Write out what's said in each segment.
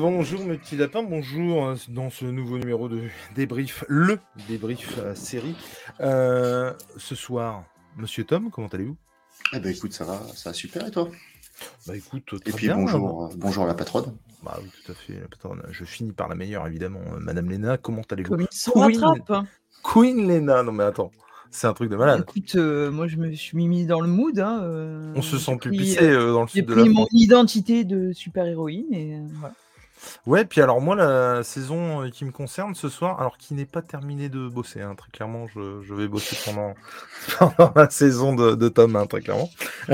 Bonjour, mes petits lapins, bonjour euh, dans ce nouveau numéro de débrief, le débrief euh, série. Euh, ce soir, Monsieur Tom, comment allez-vous? Eh ben écoute, ça va, ça va super et toi? Bah écoute, Et très puis bien. bonjour, euh, bonjour à la patronne. Bah oui, tout à fait. la patronne. Je finis par la meilleure, évidemment. Madame Léna, comment allez-vous? Queen. rattrape. Queen Léna, non mais attends, c'est un truc de malade. Écoute, euh, moi je me suis mis dans le mood. hein, euh, On se j'ai sent plus pris, pissé euh, dans le J'ai sud de la pris mon France. identité de super-héroïne et euh, voilà. Ouais, puis alors moi, la saison euh, qui me concerne ce soir, alors qui n'est pas terminée de bosser, hein, très clairement, je, je vais bosser pendant, pendant la saison de, de Tom, hein, très clairement.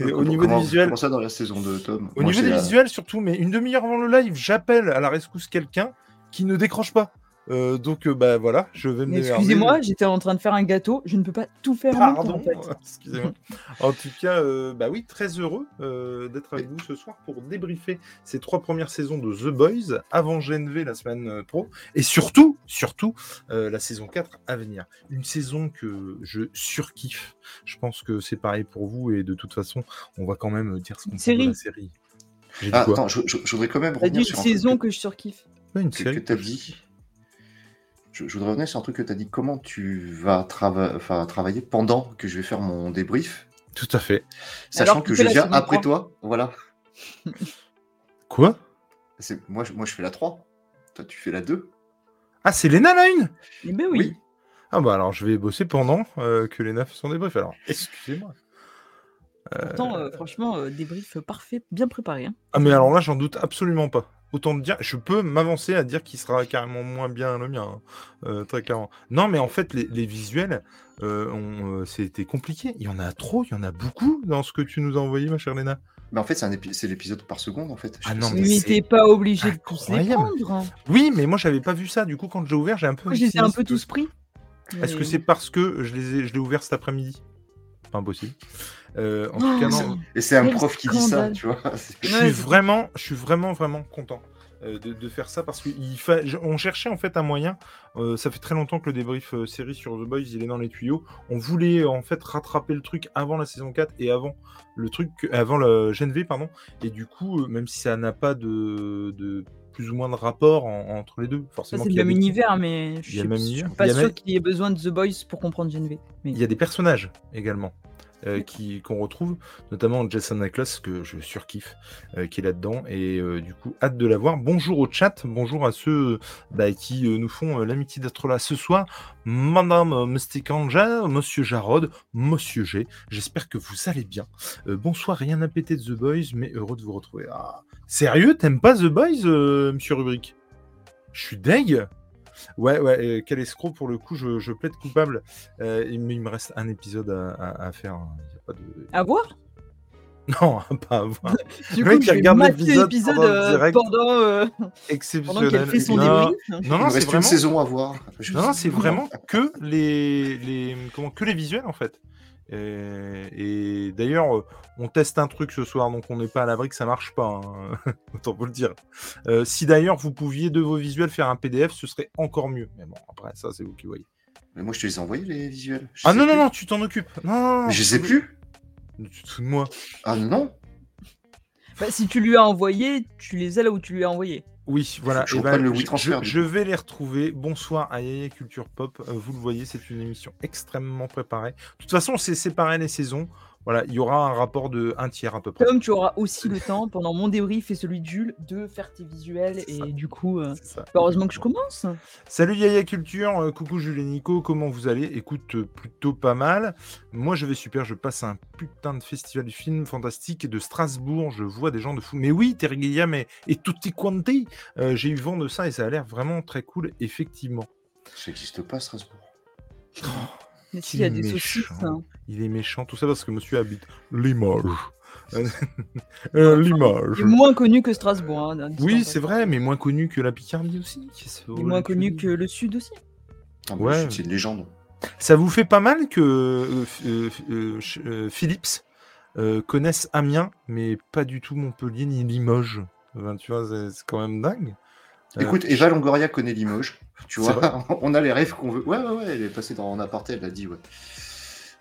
Et au niveau comment- des visuels, ça dans la saison de Tom? Au Moi, niveau des la- visuels surtout, mais une demi-heure avant le live, j'appelle à la rescousse quelqu'un qui ne décroche pas. Euh, donc euh, bah voilà, je vais me. Excusez-moi, j'étais en train de faire un gâteau, je ne peux pas tout faire en même temps, Pardon, en fait. excusez-moi. En tout cas, euh, bah oui, très heureux euh, d'être avec vous ce soir pour débriefer ces trois premières saisons de The Boys avant GNV la semaine euh, pro et surtout, surtout euh, la saison 4 à venir. Une saison que je surkiffe. Je pense que c'est pareil pour vous et de toute façon, on va quand même dire ce qu'on pense de série. la série. J'ai dit Ah, attends, je, je- je voudrais quand même T'as dit revenir une sur saison que, que je surkiffe. Ouais, une que, série. tu as dit. Je, je voudrais revenir sur un truc que tu as dit. Comment tu vas trava- travailler pendant que je vais faire mon débrief, Tout à fait. sachant Alors, que je viens après 3. toi. Voilà. Quoi? Moi, je- moi, je fais la 3. Toi, tu fais la 2. Ah, c'est Léna la une? Eh ben oui. Ah bah alors je vais bosser pendant euh, que Léna fait son débrief. Alors, excusez-moi. Pourtant, euh, franchement, euh, débrief parfait, bien préparé. hein. Ah mais alors là, j'en doute absolument pas. Autant te dire, je peux m'avancer à dire qu'il sera carrément moins bien le mien, hein, euh, très clairement. Non, mais en fait, les, les visuels, euh, ont, euh, c'était compliqué. Il y en a trop, il y en a beaucoup dans ce que tu nous as envoyé, ma chère Léna. Mais en fait, c'est l'épisode par seconde, en fait. Je Ah non, pas mais t'es obligé de tous les prendre. hein. Oui, mais moi, j'avais pas vu ça. Du coup, quand j'ai ouvert, j'ai un peu. Moi, je les ai un peu tous pris. Est-ce que c'est parce que je les ai, je l'ai ouvert cet après-midi? Pas impossible. Euh, en tout Oh, cas, c'est- non. Et c'est un prof qui dit ça, tu vois. Je suis vraiment, je suis vraiment, vraiment content euh, de, de faire ça parce qu'on cherchait en fait un moyen. euh, ça fait très longtemps que le débrief euh, série sur The Boys il est dans les tuyaux. On voulait en fait rattraper le truc avant la saison 4 et avant le truc, avant le GNV pardon. Et du coup, euh, même si ça n'a pas de, de plus ou moins de rapport en- entre les deux, forcément. c'est le même des- univers, mais je suis, même suis pas sûr même- qu'il y ait besoin de The Boys pour comprendre GNV. Mais... Il y a des personnages également euh, qui qu'on retrouve, notamment Jason Ackles que je surkiffe, euh, qui est là-dedans et euh, du coup hâte de la voir. Bonjour au chat, bonjour à ceux bah, qui nous font l'amitié d'être là ce soir. Madame Mystic Angel, Monsieur Jarod, Monsieur G. J'espère que vous allez bien. Bonsoir, rien à péter de The Boys, mais heureux de vous retrouver. Ah, sérieux, t'aimes pas The Boys, Monsieur Rubric Je suis deg. Ouais, ouais, euh, quel escroc pour le coup, je, je plaide coupable. Euh, mais il me reste un épisode à, à- à faire. hein. Il y a pas de... À voir? Non, pas à voir. Du Le mec coup, qui je vais regarde l'épisode pendant euh, direct. pendant, euh, pendant Exceptionnel. qu'elle fait son non, non, Il non, me c'est reste vraiment... une saison à voir. Je- Non, non, c'est vraiment que les, les, comment, que les visuels en fait. Et, et d'ailleurs, euh, on teste un truc ce soir, donc on n'est pas à l'abri que ça marche pas. hein. Autant vous le dire. Euh, si d'ailleurs vous pouviez de vos visuels faire un PDF, ce serait encore mieux. Mais bon, après ça, c'est vous qui voyez. Mais moi, je te les ai envoyés, les visuels. Je Ah non, non, plus. non, tu t'en occupes. Non, non, non, Mais je sais plus. Tu te fous de moi. Ah non Bah, si tu lui as envoyé, tu les as là où tu lui as envoyé. Oui, voilà. je eh le je- vais les retrouver. Bonsoir à Yaya Culture Pop. Euh, vous le voyez, c'est une émission extrêmement préparée. De toute façon, c'est séparé les saisons. Voilà, il y aura un rapport de un tiers à peu près. Comme tu auras aussi le temps, pendant mon débrief et celui de Jules, de faire tes visuels. Et ça. du coup, euh, heureusement que je commence. Salut Yaya Culture, euh, coucou Jules et Nico, comment vous allez? Écoute, euh, plutôt pas mal. Moi je vais super, je passe un putain de festival du film fantastique de Strasbourg, je vois des gens de fou. Mais oui, Terry Gilliam et, et tutti quanti, euh, j'ai eu vent de ça et ça a l'air vraiment très cool, effectivement. Ça n'existe pas, Strasbourg. Mais Qu'il s'il y a est des méchant. saucisses. hein. Il est méchant, tout ça parce que monsieur habite Limoges. Euh, Limoges. Il est moins connu que Strasbourg. hein, Oui, c'est vrai, mais moins connu que la Picardie aussi. Qu'est-ce Il est moins connu que le Sud aussi. Ah, Ouais. C'est une légende. Ça vous fait pas mal que euh, euh, Philips euh, connaisse Amiens, mais pas du tout Montpellier ni Limoges Tu vois, c'est c'est quand même dingue. Euh, Écoute, Eva Longoria connaît Limoges. Tu C'est vois, on a les rêves qu'on veut. Ouais, ouais, ouais, elle est passée dans En aparté, elle l'a dit, ouais.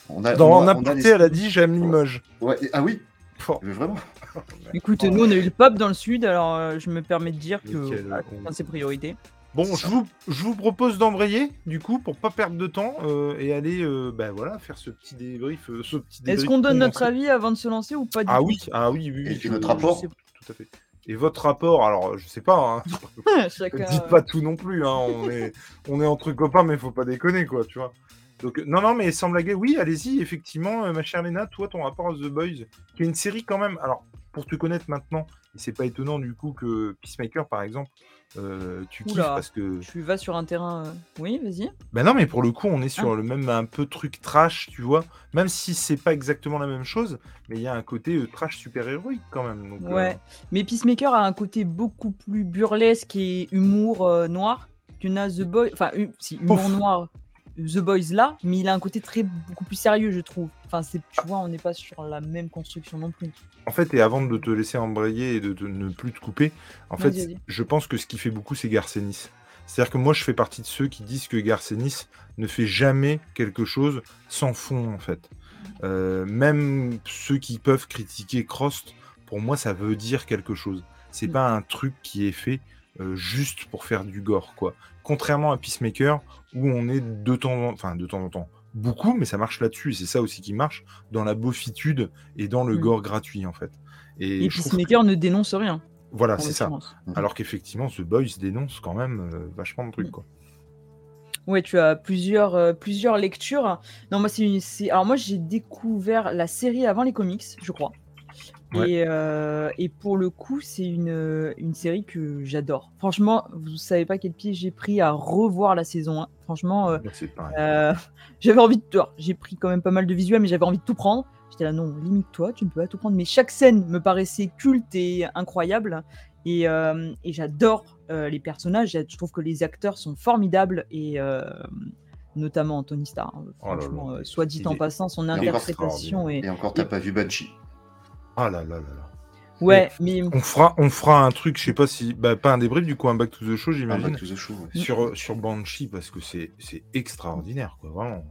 On a, Dans on a- En on a aparté, les- elle a dit j'aime Limoges. Ouais, ah oui Oh, Vraiment. Écoute, nous, on a eu le pop dans le sud, alors euh, je me permets de dire que con. chacun ses priorités. Bon, C'est je vous, je vous propose d'embrayer, du coup, pour pas perdre de temps euh, et aller euh, bah, voilà, faire ce petit débrief. euh, ce petit Est-ce qu'on donne notre avis avant de se lancer ou pas du Ah tout oui, ah oui, oui. Et oui, puis je- notre je rapport. sais- Tout à fait. Et votre rapport, alors je sais pas, hein, Chacun, dites pas tout non plus, hein, on, est, on est entre copains, mais faut pas déconner, quoi, tu vois. Donc, non, non, mais sans blaguer, oui, allez-y, effectivement, euh, ma chère Léna, toi, ton rapport à The Boys, qui est une série quand même, alors, pour te connaître maintenant, et c'est pas étonnant du coup que Peacemaker, par exemple, euh, tu kiffes Oula. parce que Tu vas sur un terrain. euh, Oui, vas-y. Ben non, mais pour le coup, on est Ah. sur le même un peu truc trash, tu vois. Même si c'est pas exactement la même chose, mais il y a un côté euh, trash super héroïque quand même. Donc, euh, Ouais. Mais Peacemaker a un côté beaucoup plus burlesque et humour euh, noir que n'a The Boys. Enfin, hu- si, humour noir, The Boys là, mais il a un côté très beaucoup plus sérieux, je trouve. Enfin, c'est, tu vois, on n'est pas sur la même construction non plus. En fait, et avant de te laisser embrayer et de, ne plus te couper, en Vas-y, fait, vas-y. je pense que ce qui fait beaucoup, c'est Garcenis. C'est-à-dire que moi, je fais partie de ceux qui disent que Garcenis ne fait jamais quelque chose sans fond, en fait. Euh, même ceux qui peuvent critiquer Crost, pour moi, ça veut dire quelque chose. C'est Mm. pas un truc qui est fait euh, juste pour faire du gore, quoi. Contrairement à Peacemaker, où on est de temps en enfin de temps en temps, beaucoup, mais ça marche là-dessus, et c'est ça aussi qui marche, dans la beaufitude et dans le Mm. gore gratuit, en fait. Et, Peacemaker ne dénonce rien. voilà, c'est ça. l'occurrence. Alors qu'effectivement, The Boys dénonce quand même euh, vachement de trucs, Mm. quoi. Ouais, tu as plusieurs, euh, plusieurs lectures. Non, moi, c'est une. c'est- Alors, moi, j'ai découvert la série avant les comics, je crois. Ouais. Et, euh, et pour le coup, c'est une, une série que j'adore. Franchement, vous savez pas quel pied j'ai pris à revoir la saison 1. Franchement, euh, euh, j'avais envie de. alors, J'ai pris quand même pas mal de visuels, mais j'avais envie de tout prendre. J'étais là, non, limite-toi, tu ne peux pas tout prendre. Mais chaque scène me paraissait culte et incroyable. Et, euh, et j'adore euh, les personnages. Je trouve que les acteurs sont formidables. Et euh, notamment Anthony Starr. hein. Oh là là. Franchement, euh, soit dit Il en est- passant, son interprétation est. Et encore, t'as pas vu Banshee. Ah là là là là. Ouais, mais On fera, on fera un truc, je sais pas si. Bah, pas un débrief, du coup, un back to the show, j'imagine. Back to the Show, ouais. Sur, sur Banshee, parce que c'est c'est extraordinaire, quoi, vraiment.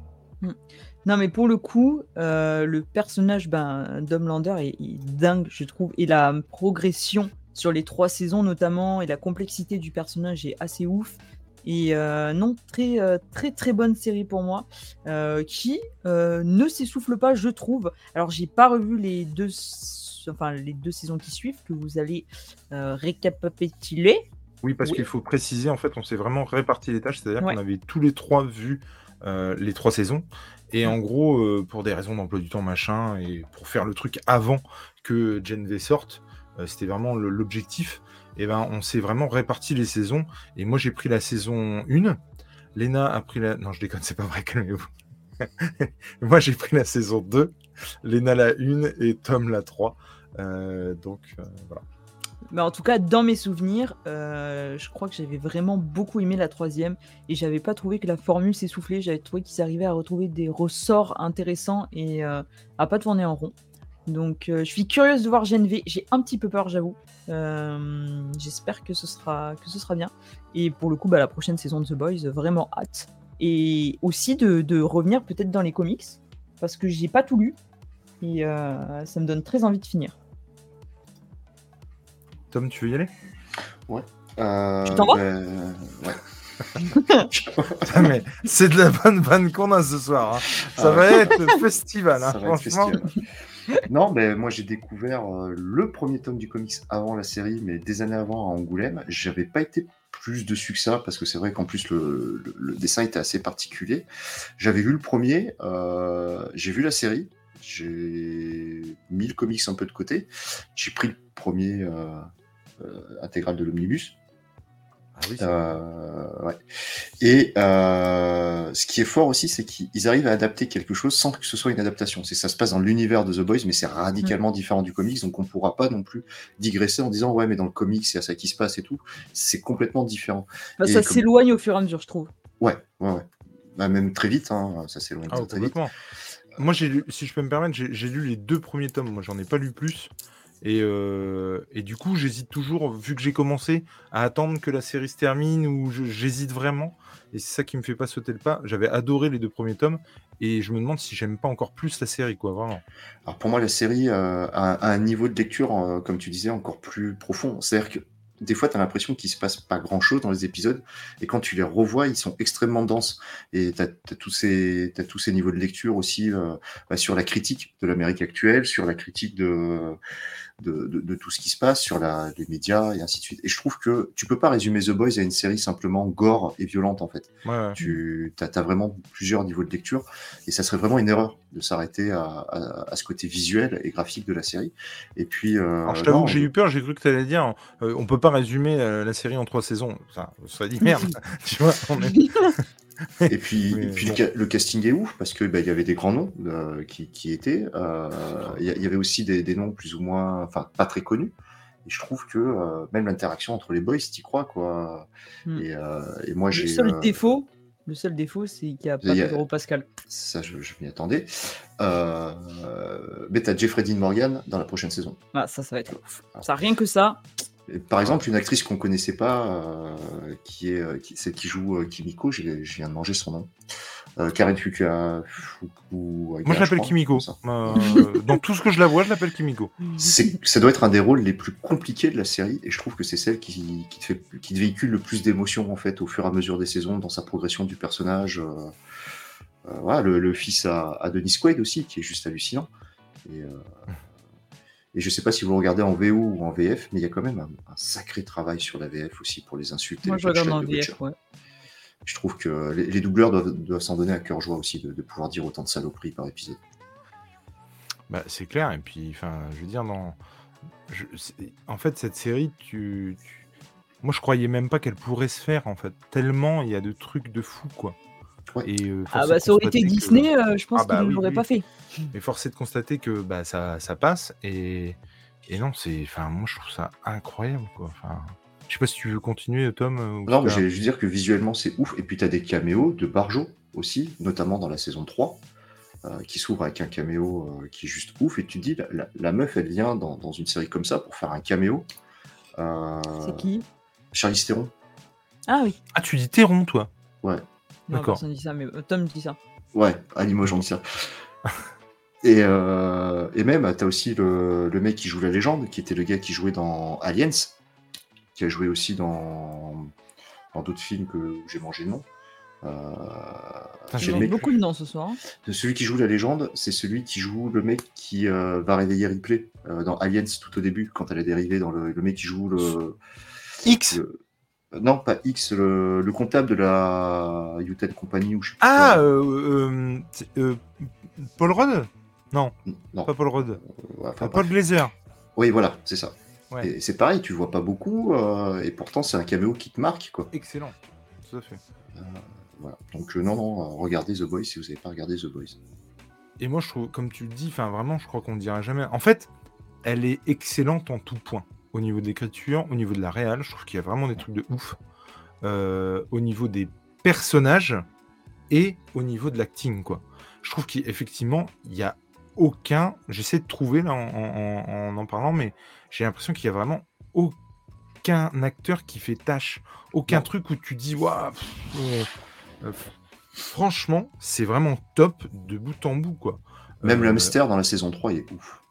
Non, mais pour le coup, euh, le personnage ben, d'Homelander est, est dingue, je trouve. Et la progression sur les trois saisons, notamment, et la complexité du personnage est assez ouf. Et euh, non, très, euh, très, très bonne série pour moi, euh, qui ne s'essouffle pas, je trouve. Alors, j'ai pas revu les deux, enfin, les deux saisons qui suivent, que vous allez euh, récapituler. Oui, parce Oui. qu'il faut préciser, en fait, on s'est vraiment réparti les tâches, c'est-à-dire Ouais. qu'on avait tous les trois vu euh, les trois saisons. Et en gros, euh, pour des raisons d'emploi du temps, machin, et pour faire le truc avant que Gen V sorte, c'était vraiment l'objectif. Et ben, on s'est vraiment réparti les saisons. Et moi, j'ai pris la saison 1. Léna a pris la. Non, je déconne, c'est pas vrai, calmez-vous. moi, j'ai pris la saison 2. Léna la 1 et Tom la 3. Euh, donc, euh, voilà. Mais en tout cas, dans mes souvenirs, euh, je crois que j'avais vraiment beaucoup aimé la troisième et j'avais pas trouvé que la formule s'essoufflait. J'avais trouvé qu'ils arrivaient à retrouver des ressorts intéressants et à pas tourner en rond. Donc, euh, je suis curieuse de voir Gen V. J'ai un petit peu peur, j'avoue. Euh, J'espère que ce sera que ce sera bien. Et pour le coup, bah, la prochaine saison de The Boys, vraiment hâte. Et aussi de, de revenir peut-être dans les comics parce que j'ai pas tout lu et euh, ça me donne très envie de finir. Tom, tu veux y aller? Euh, Tu t'en vas? ouais. Mais c'est de la bonne vanne qu'on a ce soir. hein. Ça Ah va ouais. être festival, hein, Ça va être franchement. festival. Non, mais moi j'ai découvert euh, le premier tome du comics avant la série, mais des années avant à Angoulême. J'avais pas été plus dessus que ça parce que c'est vrai qu'en plus le, dessin était assez particulier. J'avais vu le premier, euh, j'ai vu la série, j'ai mis le comics un peu de côté. J'ai pris le premier euh, intégral de l'omnibus. Ah oui, Euh, ouais. Et euh, ce qui est fort aussi, c'est qu'ils arrivent à adapter quelque chose sans que ce soit une adaptation. C'est ça se passe dans l'univers de The Boys, mais c'est radicalement différent du comics, donc on pourra pas non plus digresser en disant ouais, mais dans le comics, c'est à ça qui se passe et tout. C'est complètement différent. Bah, ça comme- s'éloigne au fur et à mesure, je trouve. Ouais, ouais, ouais. Bah, même très vite, hein, ça s'éloigne Ah, très, très vite. Moi, j'ai lu, si je peux me permettre, j'ai j'ai lu les deux premiers tomes. Moi, j'en ai pas lu plus. Et, euh, et du coup, j'hésite toujours, vu que j'ai commencé, à attendre que la série se termine, ou j'hésite vraiment. Et c'est ça qui me fait pas sauter le pas. J'avais adoré les deux premiers tomes, et je me demande si j'aime pas encore plus la série, quoi, vraiment. Alors pour moi, la série euh, a, un niveau de lecture, euh, comme tu disais, encore plus profond. C'est-à-dire que des fois, tu as l'impression qu'il se passe pas grand-chose dans les épisodes, et quand tu les revois, ils sont extrêmement denses. Et tu as, tous, ces, tous ces niveaux de lecture aussi bah, sur la critique de l'Amérique actuelle, sur la critique de, de, de, de, tout ce qui se passe, sur la, les médias, et ainsi de suite. Et je trouve que tu peux pas résumer The Boys à une série simplement gore et violente, en fait. Ouais, ouais. Tu as, as, vraiment plusieurs niveaux de lecture, et ça serait vraiment une erreur de s'arrêter à, à, à, ce côté visuel et graphique de la série. Et puis, euh, Alors, je t'avoue que j'ai eu peur, j'ai cru que tu allais dire, euh, on peut pas résumer euh, la série en trois saisons. Ça, ça dit merde, tu vois. On est... et puis, et puis bon. le, le, casting est ouf parce que bah, il y avait des grands noms euh, qui, qui, étaient. Euh, il y, avait aussi des, des, noms plus ou moins, enfin pas très connus. Et je trouve que euh, même l'interaction entre les boys, t'y crois quoi. Mm. Et, et, moi j'ai. Le seul défaut, le seul défaut, c'est qu'il n'y a pas Pedro Pascal. Ça, je, je m'y attendais. Euh, mais t'as Jeffrey Dean Morgan dans la prochaine saison. Ah, ça, ça va être ouf. Ça, rien que ça. Par exemple, une actrice qu'on connaissait pas, euh, qui est qui, celle qui joue euh, Kimiko, je viens de manger son nom. Euh, Karen Fuka. Moi, je l'appelle Kimiko. Euh, dans tout ce que je la vois, je l'appelle Kimiko. Ça doit être un des rôles les plus compliqués de la série, et je trouve que c'est celle qui, qui, te fait, qui te véhicule le plus d'émotions en fait au fur et à mesure des saisons, dans sa progression du personnage. voilà, le, le, fils à, à Denis Quaid aussi, qui est juste hallucinant. Et, et je ne sais pas si vous le regardez en VO ou en VF, mais il y a quand même un, un sacré travail sur la VF aussi pour les insultes. Moi, et je regarde en VF, ouais. Je trouve que les, les doubleurs doivent, doivent s'en donner à cœur joie aussi de, de, pouvoir dire autant de saloperies par épisode. Bah, c'est clair, et puis, enfin, je veux dire, dans... Je, en fait, cette série, tu, tu... moi, je croyais même pas qu'elle pourrait se faire, en fait, tellement il y a de trucs de fou, quoi. Ouais. Et, euh, ah bah ça aurait été Disney, que... euh, je pense ah bah, qu'ils ne oui, l'auraient oui. pas fait. Mais force est de constater que bah, ça, ça passe et, et non, c'est, enfin, moi je trouve ça incroyable quoi. Enfin, je sais pas si tu veux continuer, Tom. Ou non, mais j'allais juste dire que visuellement c'est ouf. Et puis tu as des caméos de Barjo aussi, notamment dans la saison 3, euh, qui s'ouvre avec un caméo euh, qui est juste ouf. Et tu te dis, la, la, la meuf, elle vient dans, dans, une série comme ça pour faire un caméo. Euh, c'est qui? Charlize Theron. Ah oui. Ah, tu dis Theron, toi? Ouais. D'accord. dit ça, mais euh, Tom dit ça. Ouais, à Limoges, on dit ça. Et, euh, et même, tu as aussi le, le, mec qui joue la légende, qui était le gars qui jouait dans Aliens, qui a joué aussi dans, dans d'autres films que j'ai mangé le nom. Euh, j'ai mec... beaucoup de noms ce soir. Celui qui joue la légende, c'est celui qui joue le mec qui euh, va réveiller Ripley euh, dans Aliens tout au début, quand elle est dérivée dans le, le mec qui joue le. X le, non, pas X, le, le, comptable de la Utah Company ou je sais Ah, euh, euh, Paul Rudd? Non, non, pas Paul Rudd. Ouais, enfin, Paul Glazer. Oui, voilà, c'est ça. Ouais. Et c'est pareil, tu vois pas beaucoup, euh, et pourtant c'est un caméo qui te marque, quoi. Excellent, tout à fait. voilà. Donc non, non, regardez The Boys si vous n'avez pas regardé The Boys. Et moi, je trouve, comme tu le dis, vraiment, je crois qu'on ne dira jamais. En fait, elle est excellente en tout point au niveau de l'écriture, au niveau de la réal, je trouve qu'il y a vraiment des trucs de ouf. Euh, au niveau des personnages et au niveau de l'acting, quoi. Je trouve qu'effectivement, il y a aucun. J'essaie de trouver là en en, en, en parlant, mais j'ai l'impression qu'il y a vraiment aucun acteur qui fait tâche, aucun non. truc où tu dis waouh. Euh, franchement, c'est vraiment top de bout en bout, quoi. Même euh, le hamster dans la saison 3, il est ouf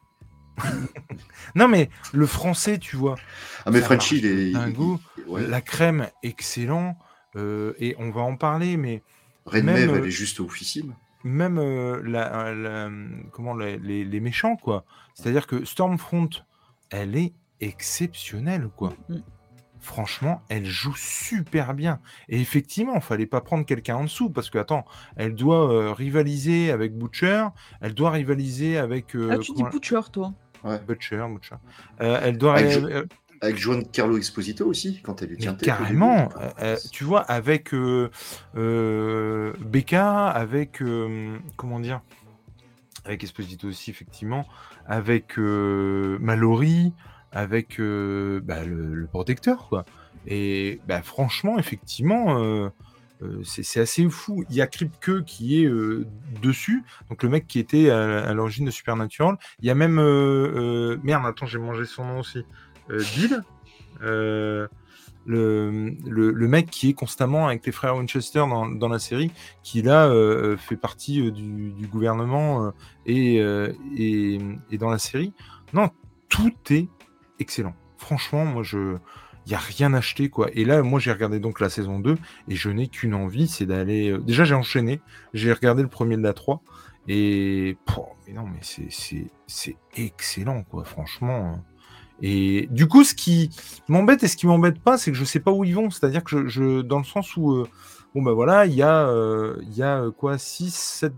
non mais le français tu vois ah mais Frenchy il est un goût. ouais. la crème excellent euh, et on va en parler mais Red même euh, elle est juste oufissime. même euh, la, la, comment les, les, les, méchants quoi. C'est à dire que Stormfront elle est exceptionnelle quoi. Mm. franchement elle joue super bien. Et effectivement il fallait pas prendre quelqu'un en dessous parce que attends elle doit euh, rivaliser avec Butcher elle doit rivaliser avec ah tu dis Butcher toi Ouais. Butcher, Butcher. Euh, elle doit. Avec, euh, avec Juan Carlo Exposito aussi, quand elle est tient Carrément. Euh, tu vois, avec euh, Becca, avec. comment dire Avec Exposito aussi, effectivement. Avec Mallory, avec bah, le, le, protecteur, quoi. Et bah, franchement, effectivement. Euh, c'est assez fou. Il y a Kripke qui est euh, dessus, donc le mec qui était à, l'origine de Supernatural. Il y a même. Euh, merde, attends, j'ai mangé son nom aussi. Bill le, le, mec qui est constamment avec les frères Winchester dans, dans la série, qui là fait partie du, gouvernement et, et, dans la série. Non, tout est excellent. Franchement, moi je il n'y a rien acheté, quoi. Et là, moi, j'ai regardé donc la saison 2 et je n'ai qu'une envie, c'est d'aller. Euh, déjà, j'ai enchaîné, j'ai regardé le premier de la 3 et. mais non, mais c'est excellent, quoi, franchement. Hein. Et du coup, ce qui m'embête et ce qui m'embête pas, c'est que je sais pas où ils vont. C'est-à-dire que je, dans le sens où, euh, bon ben voilà, il y a, euh, y a quoi, 6, 7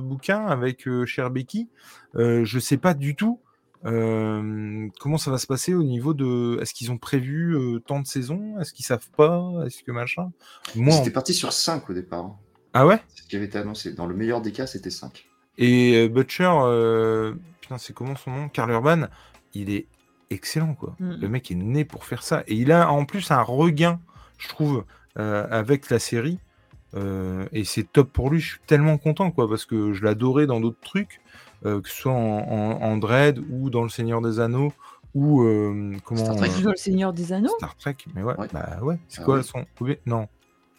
bouquins avec Cher Becky. je sais pas du tout comment ça va se passer au niveau de. Est-ce qu'ils ont prévu tant de saisons? Est-ce qu'ils savent pas? Est-ce que machin? Moi, C'était parti sur 5 au départ. Hein. Ah ouais? C'est ce qui avait été annoncé. Dans le meilleur des cas, c'était 5. Et Butcher, putain, c'est comment son nom? Carl Urban, il est excellent, quoi. Mmh. Le mec est né pour faire ça. Et il a en plus un regain, je trouve, avec la série. Et c'est top pour lui. Je suis tellement content, quoi, parce que je l'adorais dans d'autres trucs. Euh, que ce soit en, Dread ou dans Le Seigneur des Anneaux ou euh, comment Star Trek euh, dans Le Seigneur des Anneaux? Star Trek, mais ouais, bah ouais. C'est ah quoi son Non,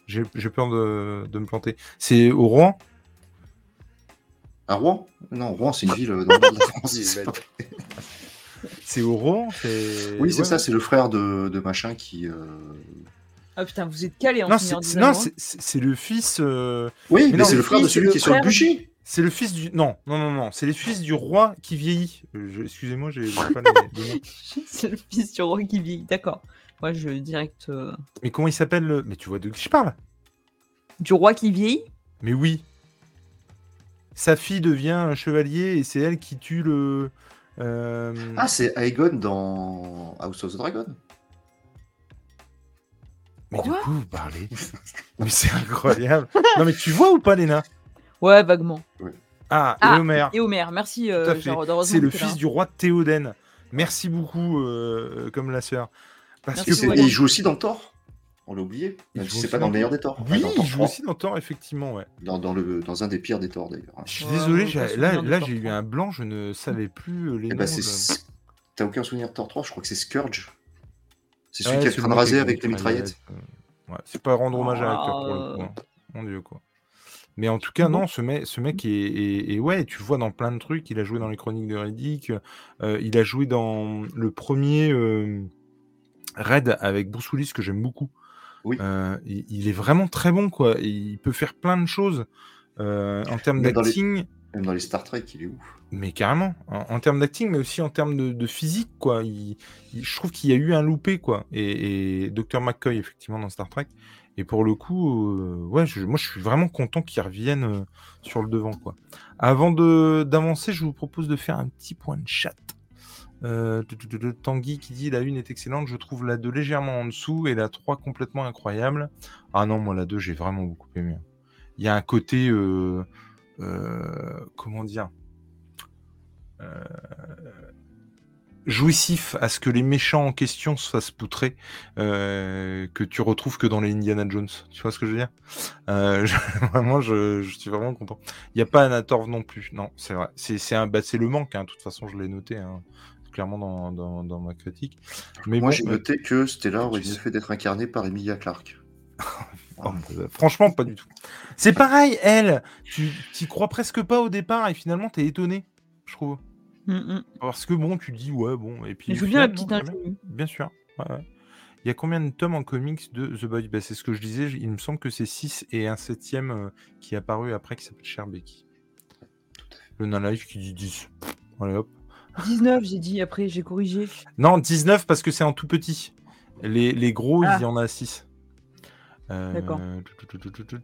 j'ai peur de, de, me planter. C'est au Rouen? À Rouen? Non, Rouen, c'est une ville dans le de la France. c'est au Rouen Oui, c'est ça, c'est le frère de, de machin qui. Ah putain, vous êtes calé en non, Seigneur des Anneaux. Non, hein. c'est le fils. Oui, mais, c'est le frère de celui qui est sur le bûcher. C'est le fils du. Non, non, non, non. C'est le fils du roi qui vieillit. Euh, excusez-moi, j'ai pas les, C'est le fils du roi qui vieillit, d'accord. Moi, je direct. Euh, Mais comment il s'appelle Mais tu vois de qui je parle? Du roi qui vieillit? Mais oui. Sa fille devient un chevalier et c'est elle qui tue le. Euh, ah, c'est Aegon dans House of the Dragon. Mais du coup, vous parlez? mais c'est incroyable. non, mais tu vois ou pas, Léna? Ouais, vaguement. Ah, et Homer. Et Homer, merci. Euh, c'est le fils du roi Théoden. Merci beaucoup, euh, comme la sœur. Parce que et il joue aussi dans Thor. On l'a oublié. C'est pas dans le meilleur des Thor. Oui, il joue aussi dans Thor, effectivement, ouais. Dans, le, dans un des pires des Thor, d'ailleurs. Je suis désolé, là, là j'ai eu un blanc, je ne savais plus euh, les eh noms. T'as aucun souvenir de Thor 3 Je crois que c'est Scourge. C'est celui qui a le crâne rasé avec les mitraillettes. Ouais, c'est pas rendre hommage à l'acteur pour le coup. Hein. Mon dieu, quoi. Mais en tout cas, non, ce mec, ce mec est, ouais, tu le vois dans plein de trucs. Il a joué dans les Chroniques de Riddick. Euh, il a joué dans le premier euh, Red avec Bruce Willis que j'aime beaucoup. Oui. Euh, il, est vraiment très bon, quoi. Il peut faire plein de choses en termes d'acting. Même dans les Star Trek, il est ouf. Mais carrément, en, termes d'acting, mais aussi en termes de, physique, quoi. je trouve qu'il y a eu un loupé, quoi. Et, Dr. McCoy, effectivement, dans Star Trek, et pour le coup, euh, ouais, moi je suis vraiment content qu'ils reviennent euh, sur le devant. Quoi. Avant d'avancer, je vous propose de faire un petit point de chat. Euh, Tanguy qui dit la 1 est excellente, je trouve la 2 légèrement en dessous et la 3 complètement incroyable. Ah non, moi la 2 j'ai vraiment beaucoup aimé. Il y a un côté, comment dire, jouissif à ce que les méchants en question se fassent poutrer euh, que tu retrouves que dans les Indiana Jones. Tu vois ce que je veux dire? Euh, Vraiment, je, suis vraiment content. Il n'y a pas Anatorv non plus. Non, c'est vrai. C'est un, bah, le manque. Hein. De toute façon, je l'ai noté hein, clairement dans, dans, ma critique. Mais Moi, j'ai noté que Stella aurait mieux fait d'être incarné par Emilia Clarke. Oh, bah, franchement, pas du tout. C'est pareil, elle. Tu t'y crois presque pas au départ et finalement, t'es étonné, je trouve. Mmh, mmh. Parce que bon, tu dis, ouais, bon. Et puis, je bien la petite Bien sûr. Il y a combien de tomes en comics de The Boy bah, C'est ce que je disais, il me semble que c'est 6 et un septième euh, qui est apparu après qui s'appelle Cher Becky. Le non-life qui dit 10. Allez hop. 19, j'ai dit, après j'ai corrigé. Non, 19 parce que c'est en tout petit. Les, les gros, il y ah. en a 6. D'accord.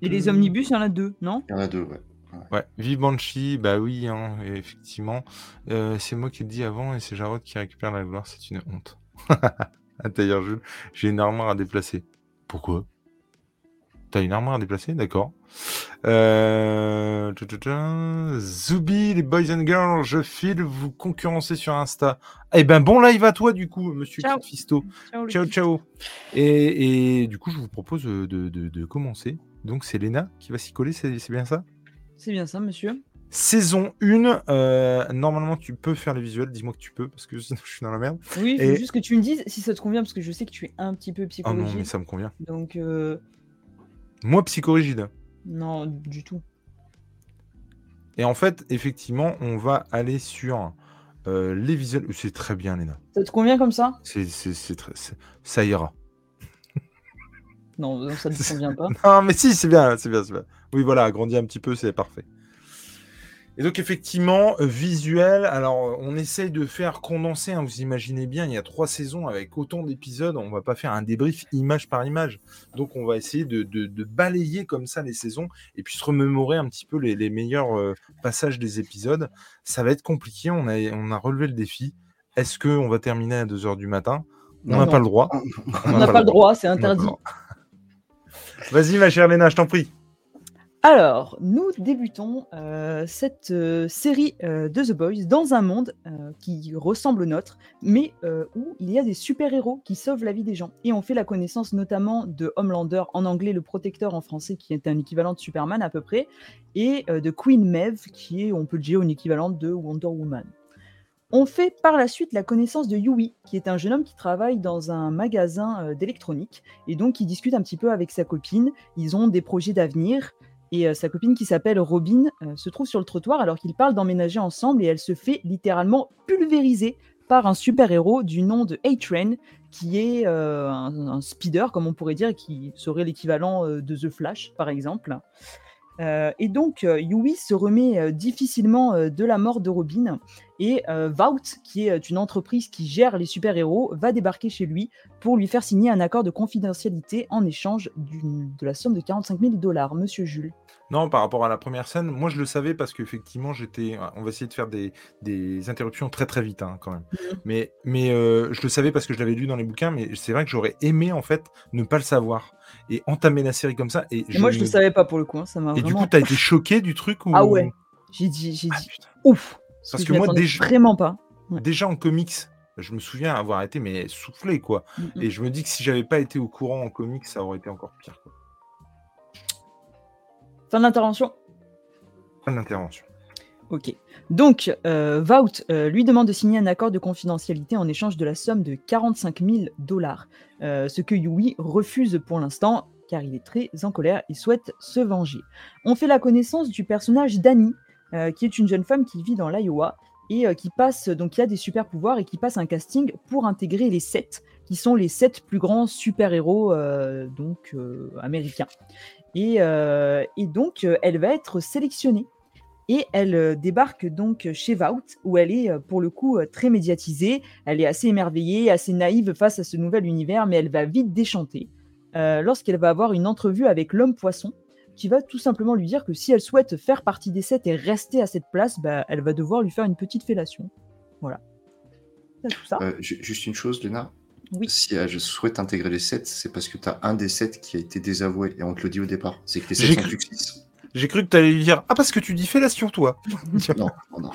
Et les omnibus, il y en a deux, non? Il y en a deux, ouais. Ouais, vive Banshee, bah oui, hein, effectivement. Euh, c'est moi qui le dis avant et c'est Jarod qui récupère la gloire, c'est une honte. D'ailleurs, Jules, j'ai une armoire à déplacer. Pourquoi? T'as une armoire à déplacer? D'accord. Euh... Zoubi, les boys and girls, je file, vous concurrencer sur Insta. Eh ben bon live à toi du coup, monsieur ciao. Fisto. Ciao, ciao, ciao. Et, et, du coup, je vous propose de, de, de commencer Donc c'est Léna qui va s'y coller, c'est c'est bien ça? C'est bien ça, monsieur. Saison 1, euh, normalement tu peux faire les visuels, dis-moi que tu peux, parce que sinon je suis dans la merde. Oui, Et- juste que tu me dises si ça te convient, parce que je sais que tu es un petit peu Oh non, psychorigide. mais ça me convient. Donc, euh, Moi, psychorigide. non, du tout. Et en fait, effectivement, on va aller sur euh, les visuels. C'est très bien, Léna. Ça te convient comme ça? C'est, c'est, c'est très- c'est- Ça ira. Non, ça ne te convient pas. Non, mais si, c'est bien, c'est bien, c'est bien. Oui, voilà, agrandir un petit peu, c'est parfait. Et donc, effectivement, euh, visuel, alors on essaye de faire condenser, hein, vous imaginez bien, il y a trois saisons avec autant d'épisodes, on va pas faire un débrief image par image. Donc, on va essayer de, de- de balayer comme ça les saisons et puis se remémorer un petit peu les, les meilleurs euh, passages des épisodes. Ça va être compliqué, on a, on a relevé le défi. Est-ce qu'on va terminer à 2h du matin? On n'a pas le droit. On n'a pas le droit, c'est interdit. Vas-y, ma chère Léna, je t'en prie. Alors, nous débutons euh, cette euh, série euh, de The Boys dans un monde qui ressemble au nôtre, mais où il y a des super-héros qui sauvent la vie des gens. Et on fait la connaissance notamment de Homelander, en anglais le protecteur en français, qui est un équivalent de Superman à peu près, et de Queen Maeve, qui est, on peut le dire, une équivalente de Wonder Woman. On fait par la suite la connaissance de Yui, qui est un jeune homme qui travaille dans un magasin euh, d'électronique, et donc il discute un petit peu avec sa copine. Ils ont des projets d'avenir, et euh, sa copine qui s'appelle Robin euh, se trouve sur le trottoir alors qu'ils parlent d'emménager ensemble et elle se fait littéralement pulvériser par un super-héros du nom de A-Train qui est un, un speeder comme on pourrait dire qui serait l'équivalent de The Flash par exemple. Euh, et donc euh, Yui se remet euh, difficilement de la mort de Robin et Vault, qui est une entreprise qui gère les super-héros, va débarquer chez lui pour lui faire signer un accord de confidentialité en échange de la somme de 45 000 dollars. Monsieur Jules. Non, par rapport à la première scène, moi je le savais parce qu'effectivement j'étais. On va essayer de faire des, des interruptions très très vite hein, quand même. Mhm. Mais, mais euh, je le savais parce que je l'avais lu dans les bouquins, mais c'est vrai que j'aurais aimé en fait ne pas le savoir et entamer la série comme ça. Et, Et moi, je me- le savais pas pour le coup. hein, Ça m'a Et du coup, t'as été choqué du truc ou... Ah ouais. J'ai dit, j'ai Ah, dit, putain. ouf. Parce que moi, déjà- vraiment pas. Ouais. Déjà en comics, je me souviens avoir été mais soufflé quoi. Mm, mm. Et je me dis que si j'avais pas été au courant en comics, ça aurait été encore pire. Quoi. Fin de l'intervention. Fin d'intervention. Ok. Donc, euh, euh, lui demande de signer un accord de confidentialité en échange de la somme de 45 000 dollars, euh, ce que Yui refuse pour l'instant car il est très en colère et souhaite se venger. On fait la connaissance du personnage d'Annie, euh, qui est une jeune femme qui vit dans l'Iowa et qui passe, donc qui a des super pouvoirs et qui passe un casting pour intégrer les sept, qui sont les sept plus grands super-héros donc américains. Et, euh, et donc, euh, elle va être sélectionnée et elle euh, débarque donc chez Vault, où elle est pour le coup très médiatisée. Elle est assez émerveillée, assez naïve face à ce nouvel univers, mais elle va vite déchanter lorsqu'elle va avoir une entrevue avec l'homme poisson, qui va tout simplement lui dire que si elle souhaite faire partie des sept et rester à cette place, bah, elle va devoir lui faire une petite fellation. Voilà. Juste une chose, Léna. Oui. Si euh, je souhaite intégrer les 7, c'est parce que tu as un des 7 qui a été désavoué et on te le dit au départ. C'est que les 7 J'ai sont cru- plus que 6. J'ai cru que t'allais lui dire Ah, parce que tu dis fellation, toi Non, non, non.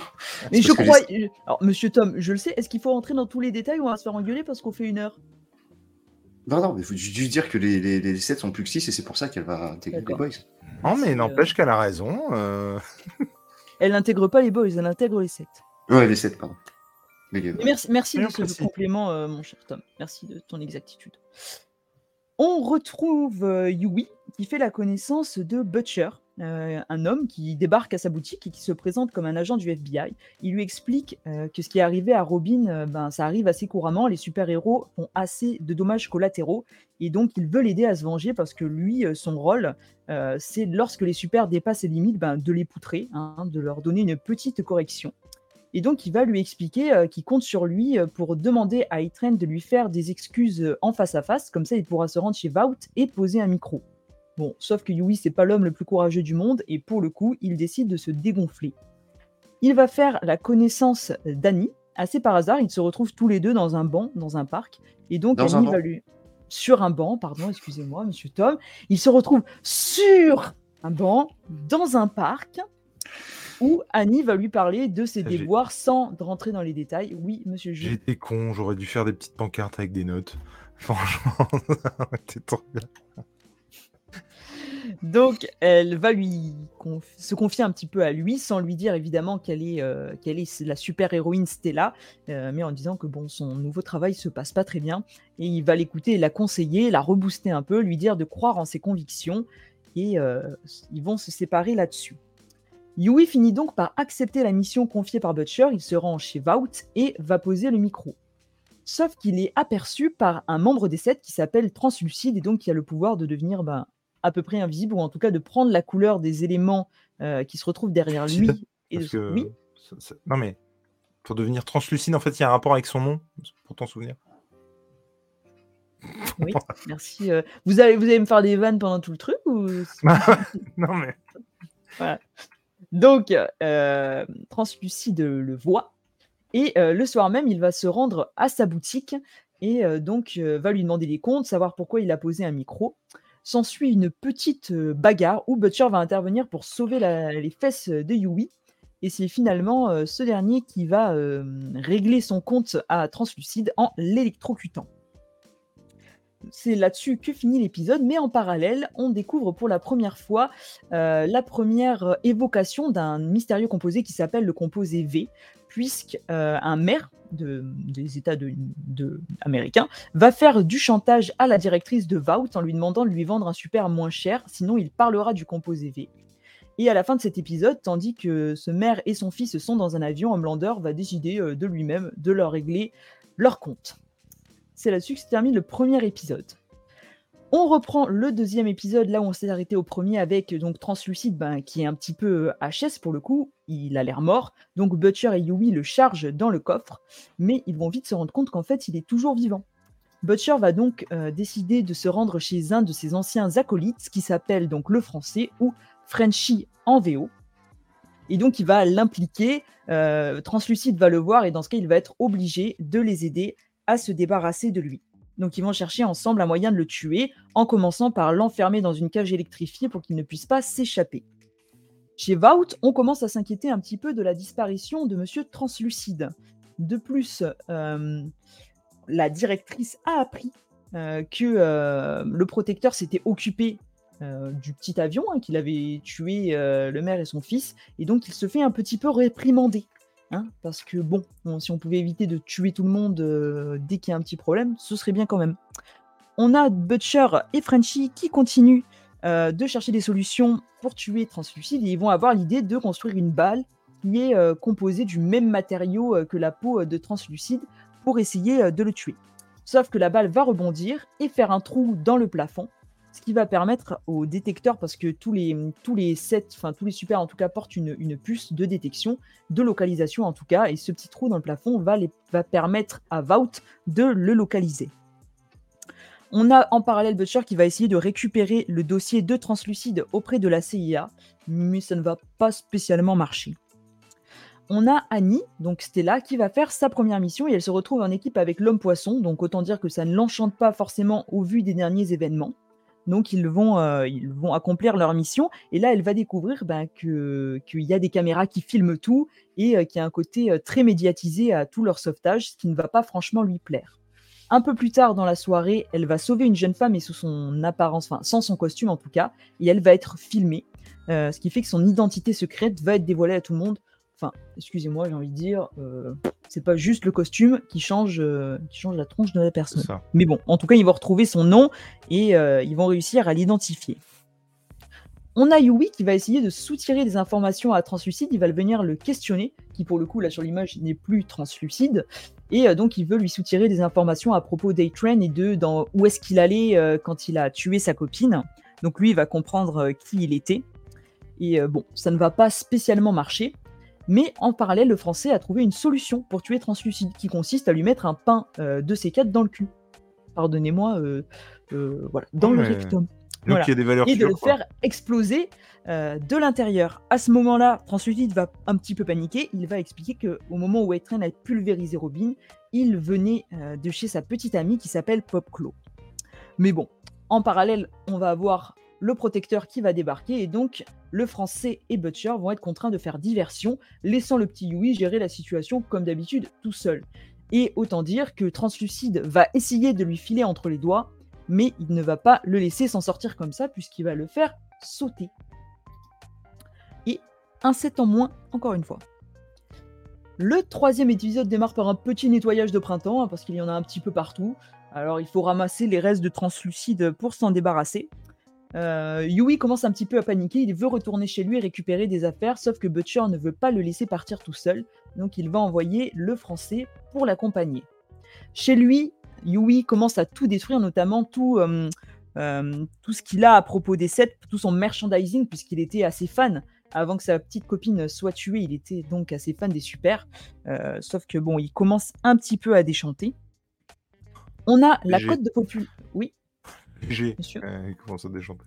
Mais je crois. les- Alors, monsieur Tom, je le sais, est-ce qu'il faut rentrer dans tous les détails ou on va se faire engueuler parce qu'on fait une heure? Non, non, mais il faut juste dire que les, les, les 7 sont plus que 6 et c'est pour ça qu'elle va intégrer les boys. Non, mais n'empêche qu'elle a raison. euh, Elle n'intègre pas les boys, elle intègre les sept. Ouais, les 7, pardon. Merci, merci de ce précis. complément, euh, mon cher Tom. Merci de ton exactitude. On retrouve euh, Yui qui fait la connaissance de Butcher, euh, un homme qui débarque à sa boutique et qui se présente comme un agent du FBI. Il lui explique euh, que ce qui est arrivé à Robin, euh, ben, ça arrive assez couramment. Les super-héros ont assez de dommages collatéraux et donc il veut l'aider à se venger parce que lui, euh, son rôle, euh, c'est lorsque les super dépassent les limites, ben, de les poutrer, hein, de leur donner une petite correction. Et donc, il va lui expliquer euh, qu'il compte sur lui euh, pour demander à Eitren de lui faire des excuses euh, en face à face, comme ça il pourra se rendre chez Vault et poser un micro. Bon, sauf que Yui, c'est pas l'homme le plus courageux du monde, et pour le coup, il décide de se dégonfler. Il va faire la connaissance d'Annie. Assez par hasard, ils se retrouvent tous les deux dans un banc, dans un parc, et donc Dans Annie va lui. Sur un banc, pardon, excusez-moi, monsieur Tom. Ils se retrouvent sur un banc, dans un parc, où Annie va lui parler de ses déboires sans rentrer dans les détails. Oui, monsieur Jules. J'étais con, j'aurais dû faire des petites pancartes avec des notes. Franchement, été trop bien. Donc, elle va lui se confier un petit peu à lui, sans lui dire évidemment qu'elle est, euh, qu'elle est la super-héroïne Stella, euh, mais en disant que bon, son nouveau travail se passe pas très bien. Et il va l'écouter, la conseiller, la rebooster un peu, lui dire de croire en ses convictions, et euh, ils vont se séparer là-dessus. Yui finit donc par accepter la mission confiée par Butcher, il se rend chez Vaut et va poser le micro. Sauf qu'il est aperçu par un membre des sept qui s'appelle Translucide et donc qui a le pouvoir de devenir ben, à peu près invisible ou en tout cas de prendre la couleur des éléments euh, qui se retrouvent derrière lui. Et Oui. Non mais pour devenir translucide, en fait, il y a un rapport avec son nom, pour t'en souvenir. Oui, merci. Euh. Vous, allez, vous allez me faire des vannes pendant tout le truc ou Non mais. Voilà. Donc, euh, Translucide le voit et le soir même, il va se rendre à sa boutique et donc va lui demander les comptes, savoir pourquoi il a posé un micro. S'ensuit une petite bagarre où Butcher va intervenir pour sauver les fesses de Yui. Et c'est finalement ce dernier qui va régler son compte à Translucide en l'électrocutant. C'est là-dessus que finit l'épisode, mais en parallèle, on découvre pour la première fois la première évocation d'un mystérieux composé qui s'appelle le composé V, puisque euh, un maire des États de, américains va faire du chantage à la directrice de Vaut en lui demandant de lui vendre un super moins cher, sinon il parlera du composé V. Et à la fin de cet épisode, tandis que ce maire et son fils sont dans un avion, Homelander va décider euh, de lui-même de leur régler leur compte. C'est là-dessus que se termine le premier épisode. On reprend le deuxième épisode là où on s'est arrêté au premier avec donc Translucide ben, qui est un petit peu HS pour le coup, il a l'air mort. Donc Butcher et Yui le chargent dans le coffre, mais ils vont vite se rendre compte qu'en fait il est toujours vivant. Butcher va donc euh, décider de se rendre chez un de ses anciens acolytes qui s'appelle donc le français ou Frenchy en VO. Et donc il va l'impliquer, euh, Translucide va le voir et dans ce cas il va être obligé de les aider à se débarrasser de lui. Donc ils vont chercher ensemble un moyen de le tuer, en commençant par l'enfermer dans une cage électrifiée pour qu'il ne puisse pas s'échapper. Chez Vaut, on commence à s'inquiéter un petit peu de la disparition de Monsieur Translucide. De plus, euh, la directrice a appris euh, que euh, le protecteur s'était occupé du petit avion, hein, qu'il avait tué le maire et son fils, et donc il se fait un petit peu réprimander. Hein, parce que bon, si on pouvait éviter de tuer tout le monde euh, dès qu'il y a un petit problème, ce serait bien quand même. On a Butcher et Frenchy qui continuent euh, de chercher des solutions pour tuer Translucide et ils vont avoir l'idée de construire une balle qui est euh, composée du même matériau que la peau de Translucide pour essayer de le tuer. Sauf que la balle va rebondir et faire un trou dans le plafond ce qui va permettre au détecteur, parce que tous les, tous sets, enfin tous les super en tout cas portent une, puce de détection, de localisation en tout cas, et ce petit trou dans le plafond va permettre à Vault de le localiser. On a en parallèle Butcher qui va essayer de récupérer le dossier de Translucide auprès de la CIA, mais ça ne va pas spécialement marcher. On a Annie, donc Stella, qui va faire sa première mission et elle se retrouve en équipe avec l'homme poisson, donc autant dire que ça ne l'enchante pas forcément au vu des derniers événements. Donc ils vont, euh, ils accomplir leur mission. Et là, elle va découvrir ben, qu'il y a des caméras qui filment tout et euh, qu'il y a un côté euh, très médiatisé à tout leur sauvetage, ce qui ne va pas franchement lui plaire. Un peu plus tard dans la soirée, elle va sauver une jeune femme et sous son apparence, enfin sans son costume en tout cas, et elle va être filmée, ce qui fait que son identité secrète va être dévoilée à tout le monde. Enfin, excusez-moi, j'ai envie de dire, euh, c'est pas juste le costume qui change, euh, qui change la tronche de la personne. Mais bon, en tout cas, ils vont retrouver son nom et euh, ils vont réussir à l'identifier. On a Yui qui va essayer de soutirer des informations à Translucide, il va venir le questionner, qui pour le coup, là sur l'image, n'est plus translucide, et donc il veut lui soutirer des informations à propos d'A-Train et de dans, où est-ce qu'il allait quand il a tué sa copine. Donc lui, il va comprendre qui il était. Et bon, ça ne va pas spécialement marcher. Mais en parallèle, le français a trouvé une solution pour tuer Translucide, qui consiste à lui mettre un pain euh, de C4 dans le cul. Pardonnez-moi, euh, euh, voilà, dans le rectum. et de le faire exploser de l'intérieur. À ce moment-là, Translucide va un petit peu paniquer. Il va expliquer qu'au moment où Train a pulvérisé Robin, il venait de chez sa petite amie qui s'appelle Popclaw. Mais bon, en parallèle, on va avoir le protecteur qui va débarquer et donc le français et Butcher vont être contraints de faire diversion, laissant le petit Yui gérer la situation comme d'habitude tout seul. Et autant dire que Translucide va essayer de lui filer entre les doigts, mais il ne va pas le laisser s'en sortir comme ça puisqu'il va le faire sauter. Et un 7 en moins, encore une fois. Le troisième épisode démarre par un petit nettoyage de printemps, hein, parce qu'il y en a un petit peu partout. Alors il faut ramasser les restes de translucide pour s'en débarrasser. Euh, Yui commence un petit peu à paniquer, il veut retourner chez lui et récupérer des affaires, sauf que Butcher ne veut pas le laisser partir tout seul, donc il va envoyer le français pour l'accompagner. Chez lui, Yui commence à tout détruire, notamment tout, euh, euh, tout ce qu'il a à propos des sets, tout son merchandising, puisqu'il était assez fan. Avant que sa petite copine soit tuée, il était donc assez fan des super. sauf que bon, il commence un petit peu à déchanter. On a la cote de population. Oui. Commence à déchanter.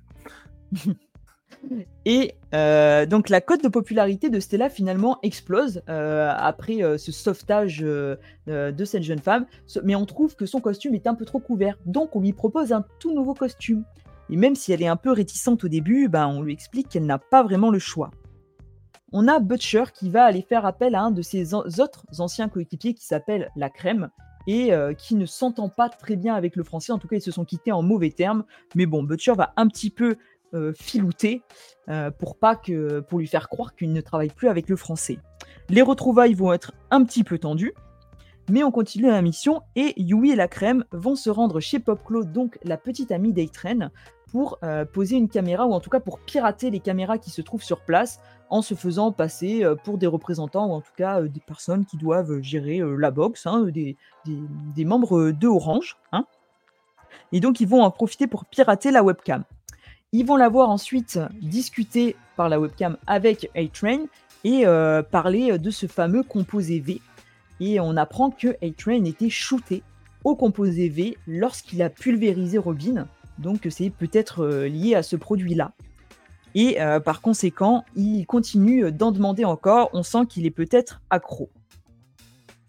Et euh, donc la cote de popularité de Stella finalement explose euh, après euh, ce sauvetage de cette jeune femme, mais on trouve que son costume est un peu trop couvert, donc on lui propose un tout nouveau costume. Et même si elle est un peu réticente au début, ben, on lui explique qu'elle n'a pas vraiment le choix. On a Butcher qui va aller faire appel à un de ses autres anciens coéquipiers qui s'appelle La Crème, et qui ne s'entend pas très bien avec le français. En tout cas, ils se sont quittés en mauvais termes. Mais bon, Butcher va un petit peu euh, filouter euh, pour pas que pour lui faire croire qu'il ne travaille plus avec le français. Les retrouvailles vont être un petit peu tendues, mais on continue la mission et Yui et la crème vont se rendre chez Popclo, donc la petite amie d'Eitren, pour euh, poser une caméra ou en tout cas pour pirater les caméras qui se trouvent sur place en se faisant passer pour des représentants ou en tout cas des personnes qui doivent gérer la box, hein, des, membres de Orange. Hein. Et donc ils vont en profiter pour pirater la webcam. Ils vont la voir ensuite discuter par la webcam avec A-Train et euh, parler de ce fameux composé V. Et on apprend que A-Train était shooté au composé V lorsqu'il a pulvérisé Robin. Donc c'est peut-être euh, lié à ce produit-là. Et euh, par conséquent, il continue d'en demander encore. On sent qu'il est peut-être accro.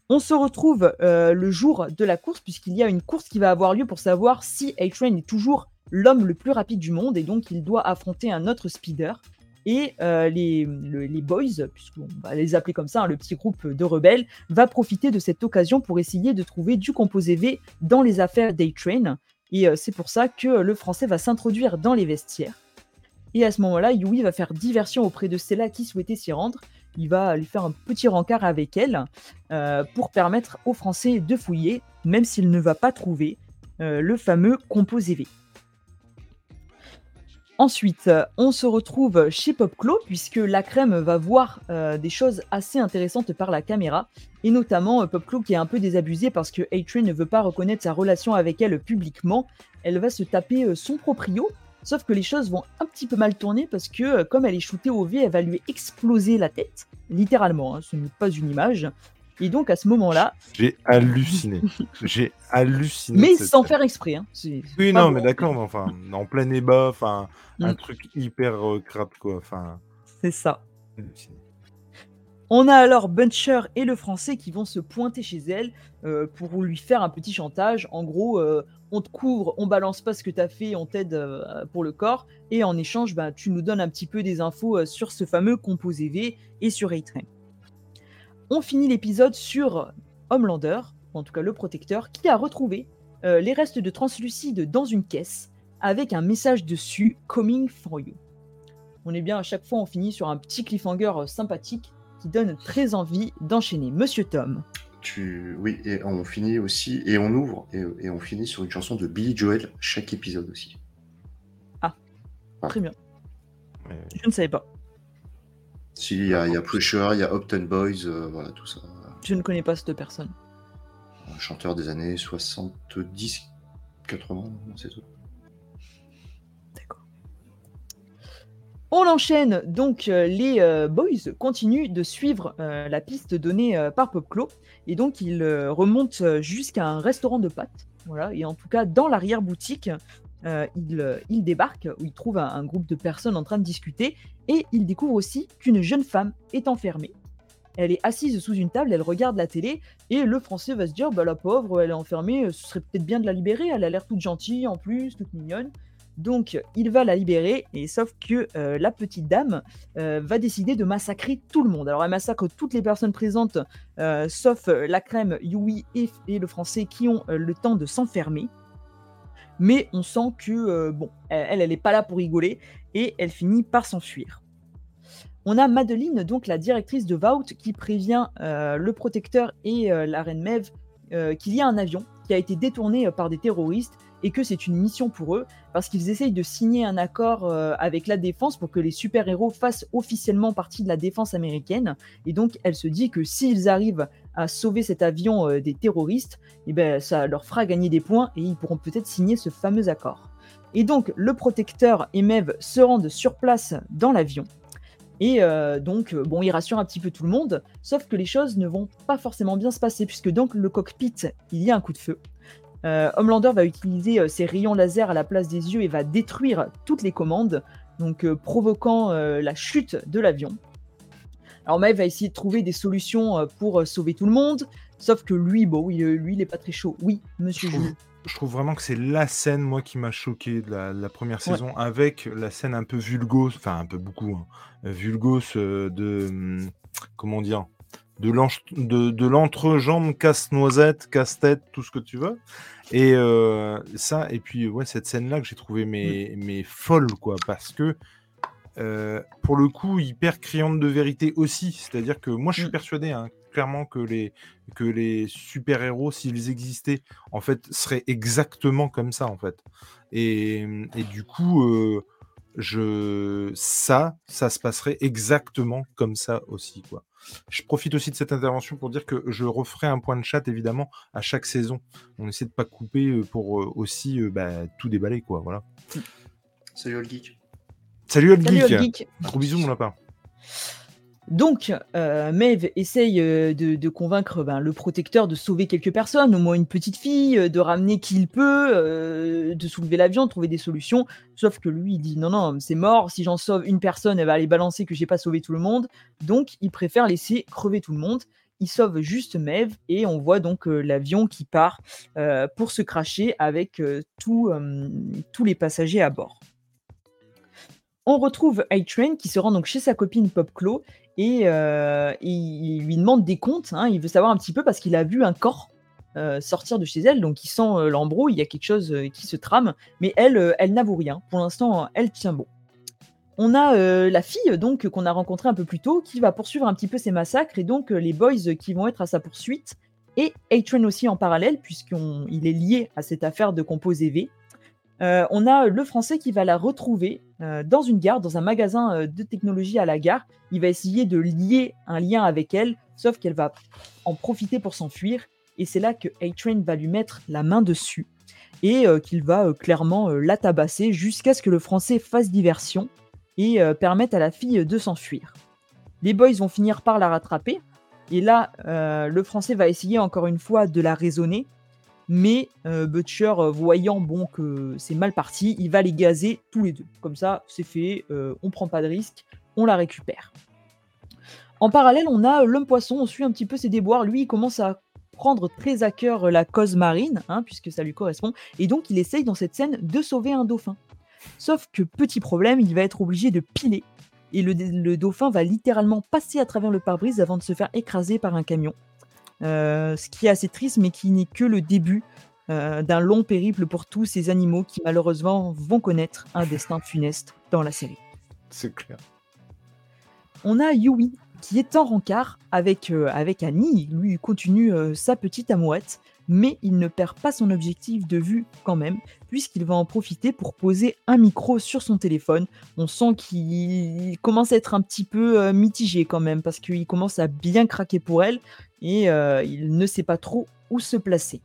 On se retrouve le jour de la course, puisqu'il y a une course qui va avoir lieu pour savoir si A-Train est toujours l'homme le plus rapide du monde et donc il doit affronter un autre speeder. Et euh, les, les, boys, puisqu'on va les appeler comme ça, hein, le petit groupe de rebelles, va profiter de cette occasion pour essayer de trouver du composé V dans les affaires d'A-Train. Et euh, c'est pour ça que le français va s'introduire dans les vestiaires. Et à ce moment-là, Yui va faire diversion auprès de Stella qui souhaitait s'y rendre. Il va lui faire un petit rencard avec elle euh, pour permettre aux Français de fouiller, même s'il ne va pas trouver le fameux composé V. Ensuite, euh, on se retrouve chez Popclo, puisque la crème va voir euh, des choses assez intéressantes par la caméra, et notamment euh, Popclo qui est un peu désabusé parce que A-Train ne veut pas reconnaître sa relation avec elle publiquement. Elle va se taper son proprio, sauf que les choses vont un petit peu mal tourner parce que, comme elle est shootée au V, elle va lui exploser la tête, littéralement, hein, ce n'est pas une image. Et donc à ce moment-là. J'ai halluciné. J'ai halluciné. Mais sans faire exprès. Hein. Oui, non, mais d'accord, mais enfin, en plein ébat, enfin, un mm. truc hyper euh, crap, quoi. Enfin. C'est ça. On a alors Buncher et le français qui vont se pointer chez elle euh, pour lui faire un petit chantage. En gros, euh, on te couvre, on balance pas ce que tu as fait, on t'aide pour le corps, et en échange, bah, tu nous donnes un petit peu des infos sur ce fameux composé V et sur A-Train. On finit l'épisode sur Homelander, en tout cas le protecteur, qui a retrouvé euh, les restes de translucide dans une caisse avec un message dessus Coming for you. On est bien à chaque fois, on finit sur un petit cliffhanger euh, sympathique qui donne très envie d'enchaîner. Monsieur Tom. Tu... Oui, et on finit aussi, et on ouvre, et, on finit sur une chanson de Billy Joel chaque épisode aussi. Ah, très bien. Je ne savais pas. Si, il y, a, Pressure, il y a Upton Boys, euh, voilà, tout ça. Je ne connais pas cette personne. Un chanteur des années 70, 80, c'est tout. D'accord. On enchaîne, donc euh, les euh, Boys continuent de suivre la piste donnée par Popclo, et donc ils remontent jusqu'à un restaurant de pâtes. Voilà, et en tout cas, dans l'arrière-boutique, euh, il, il, débarque où il trouve un, groupe de personnes en train de discuter et il découvre aussi qu'une jeune femme est enfermée. Elle est assise sous une table, elle regarde la télé et le français va se dire bah la pauvre, elle est enfermée, ce serait peut-être bien de la libérer, elle a l'air toute gentille en plus, toute mignonne. Donc il va la libérer, et sauf que euh, la petite dame euh, va décider de massacrer tout le monde. Alors elle massacre toutes les personnes présentes, sauf la crème, Yui et, le français qui ont le temps de s'enfermer. Mais on sent que bon, elle, elle n'est pas là pour rigoler et elle finit par s'enfuir. On a Madeline, donc la directrice de Vault, qui prévient le protecteur et la reine Mev qu'il y a un avion qui a été détourné par des terroristes et que c'est une mission pour eux parce qu'ils essayent de signer un accord euh, avec la défense pour que les super-héros fassent officiellement partie de la défense américaine. Et donc elle se dit que s'ils arrivent à sauver cet avion euh, des terroristes, eh ben, ça leur fera gagner des points et ils pourront peut-être signer ce fameux accord. Et donc le protecteur et Mev se rendent sur place dans l'avion. Et euh, donc, bon, il rassure un petit peu tout le monde, sauf que les choses ne vont pas forcément bien se passer, puisque dans le cockpit, il y a un coup de feu. Euh, Homelander va utiliser euh, ses rayons laser à la place des yeux et va détruire toutes les commandes, donc euh, provoquant la chute de l'avion. Alors Maeve va essayer de trouver des solutions pour sauver tout le monde, sauf que lui, bon, oui, lui, il est pas très chaud. Oui, monsieur je trouve, je trouve vraiment que c'est la scène, moi, qui m'a choqué de la, première saison, avec la scène un peu vulgose, enfin un peu beaucoup, hein, vulgose de, hum, comment dire, de l'entrejambe casse-noisette, casse-tête, tout ce que tu veux. Et euh, ça, et puis ouais, cette scène-là que j'ai trouvé mais, mm. mais folle, quoi, parce que euh, pour le coup, hyper criante de vérité aussi. C'est-à-dire que moi, je suis mm. persuadé, hein, clairement, que les, que les super-héros, s'ils existaient, en fait, seraient exactement comme ça, en fait. Et, et du coup, euh, je ça, ça se passerait exactement comme ça aussi, quoi. Je profite aussi de cette intervention pour dire que je referai un point de chat évidemment à chaque saison. On essaie de pas couper euh, pour aussi bah, tout déballer quoi. Voilà. Salut All Geek. Salut All Geek. Gros bisous mon lapin. Donc, euh, Maeve essaye euh, de, convaincre ben, le protecteur de sauver quelques personnes, au moins une petite fille, euh, de ramener qui il peut, euh, de soulever l'avion, de trouver des solutions. Sauf que lui, il dit non, non, c'est mort. Si j'en sauve une personne, elle va aller balancer que j'ai pas sauvé tout le monde. Donc, il préfère laisser crever tout le monde. Il sauve juste Maeve et on voit donc l'avion qui part pour se cracher avec tous les passagers à bord. On retrouve A-Train qui se rend donc chez sa copine Popclo euh, et, il lui demande des comptes. Hein. il veut savoir un petit peu parce qu'il a vu un corps euh, sortir de chez elle, donc il sent euh, il y a quelque chose qui se trame, mais elle, elle n'avoue rien. Pour l'instant, elle tient bon. On a la fille donc qu'on a rencontrée un peu plus tôt qui va poursuivre un petit peu ses massacres et donc les boys qui vont être à sa poursuite et A-Train aussi en parallèle puisqu'il est lié à cette affaire de composé V. Euh, on a le français qui va la retrouver euh, dans une gare, dans un magasin euh, de technologie à la gare. Il va essayer de lier un lien avec elle, sauf qu'elle va en profiter pour s'enfuir. Et c'est là que A-Train va lui mettre la main dessus et qu'il va clairement la tabasser jusqu'à ce que le français fasse diversion et permette à la fille de s'enfuir. Les boys vont finir par la rattraper. Et là, le français va essayer encore une fois de la raisonner mais euh, Butcher, euh, voyant bon que c'est mal parti, il va les gazer tous les deux. Comme ça, c'est fait, euh, on prend pas de risque, on la récupère. En parallèle, on a l'homme poisson, on suit un petit peu ses déboires. Lui, il commence à prendre très à cœur la cause marine, hein, puisque ça lui correspond, et donc il essaye dans cette scène de sauver un dauphin. Sauf que petit problème, il va être obligé de piler, et le, le dauphin va littéralement passer à travers le pare-brise avant de se faire écraser par un camion. Euh, ce qui est assez triste, mais qui n'est que le début euh, d'un long périple pour tous ces animaux qui malheureusement vont connaître un destin funeste dans la série. C'est clair. On a Yui qui est en rencard avec, euh, avec Annie. Lui continue sa petite amourette mais il ne perd pas son objectif de vue quand même, puisqu'il va en profiter pour poser un micro sur son téléphone. On sent qu'il commence à être un petit peu euh, mitigé quand même, parce qu'il commence à bien craquer pour elle, et euh, il ne sait pas trop où se placer.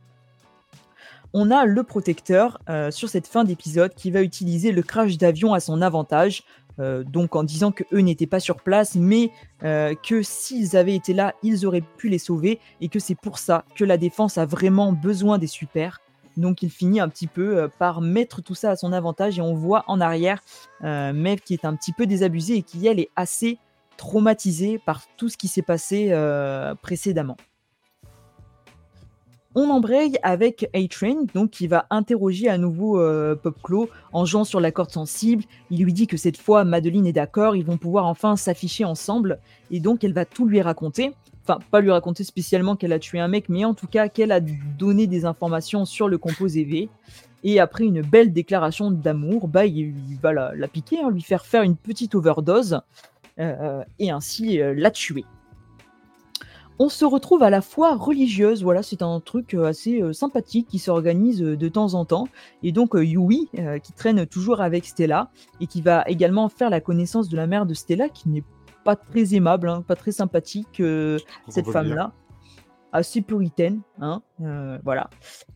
On a le protecteur euh, sur cette fin d'épisode qui va utiliser le crash d'avion à son avantage euh, donc en disant que eux n'étaient pas sur place, mais euh, que s'ils avaient été là, ils auraient pu les sauver, et que c'est pour ça que la défense a vraiment besoin des super. Donc il finit un petit peu euh, par mettre tout ça à son avantage, et on voit en arrière Mev qui est un petit peu désabusée et qui elle est assez traumatisée par tout ce qui s'est passé précédemment. On embraye avec A-Train, donc qui va interroger à nouveau euh, Popclo en jouant sur la corde sensible. Il lui dit que cette fois, Madeline est d'accord, ils vont pouvoir enfin s'afficher ensemble. Et donc, elle va tout lui raconter. Enfin, pas lui raconter spécialement qu'elle a tué un mec, mais en tout cas qu'elle a donné des informations sur le composé V. Et après une belle déclaration d'amour, bah, il, va la, piquer, hein, lui faire faire une petite overdose et ainsi la tuer on se retrouve à la fois religieuse. Voilà, c'est un truc euh, assez euh, sympathique qui s'organise euh, de temps en temps. Et donc Yui, qui traîne toujours avec Stella et qui va également faire la connaissance de la mère de Stella, qui n'est pas très aimable, hein, pas très sympathique, cette femme-là. Assez puritaine, hein, voilà.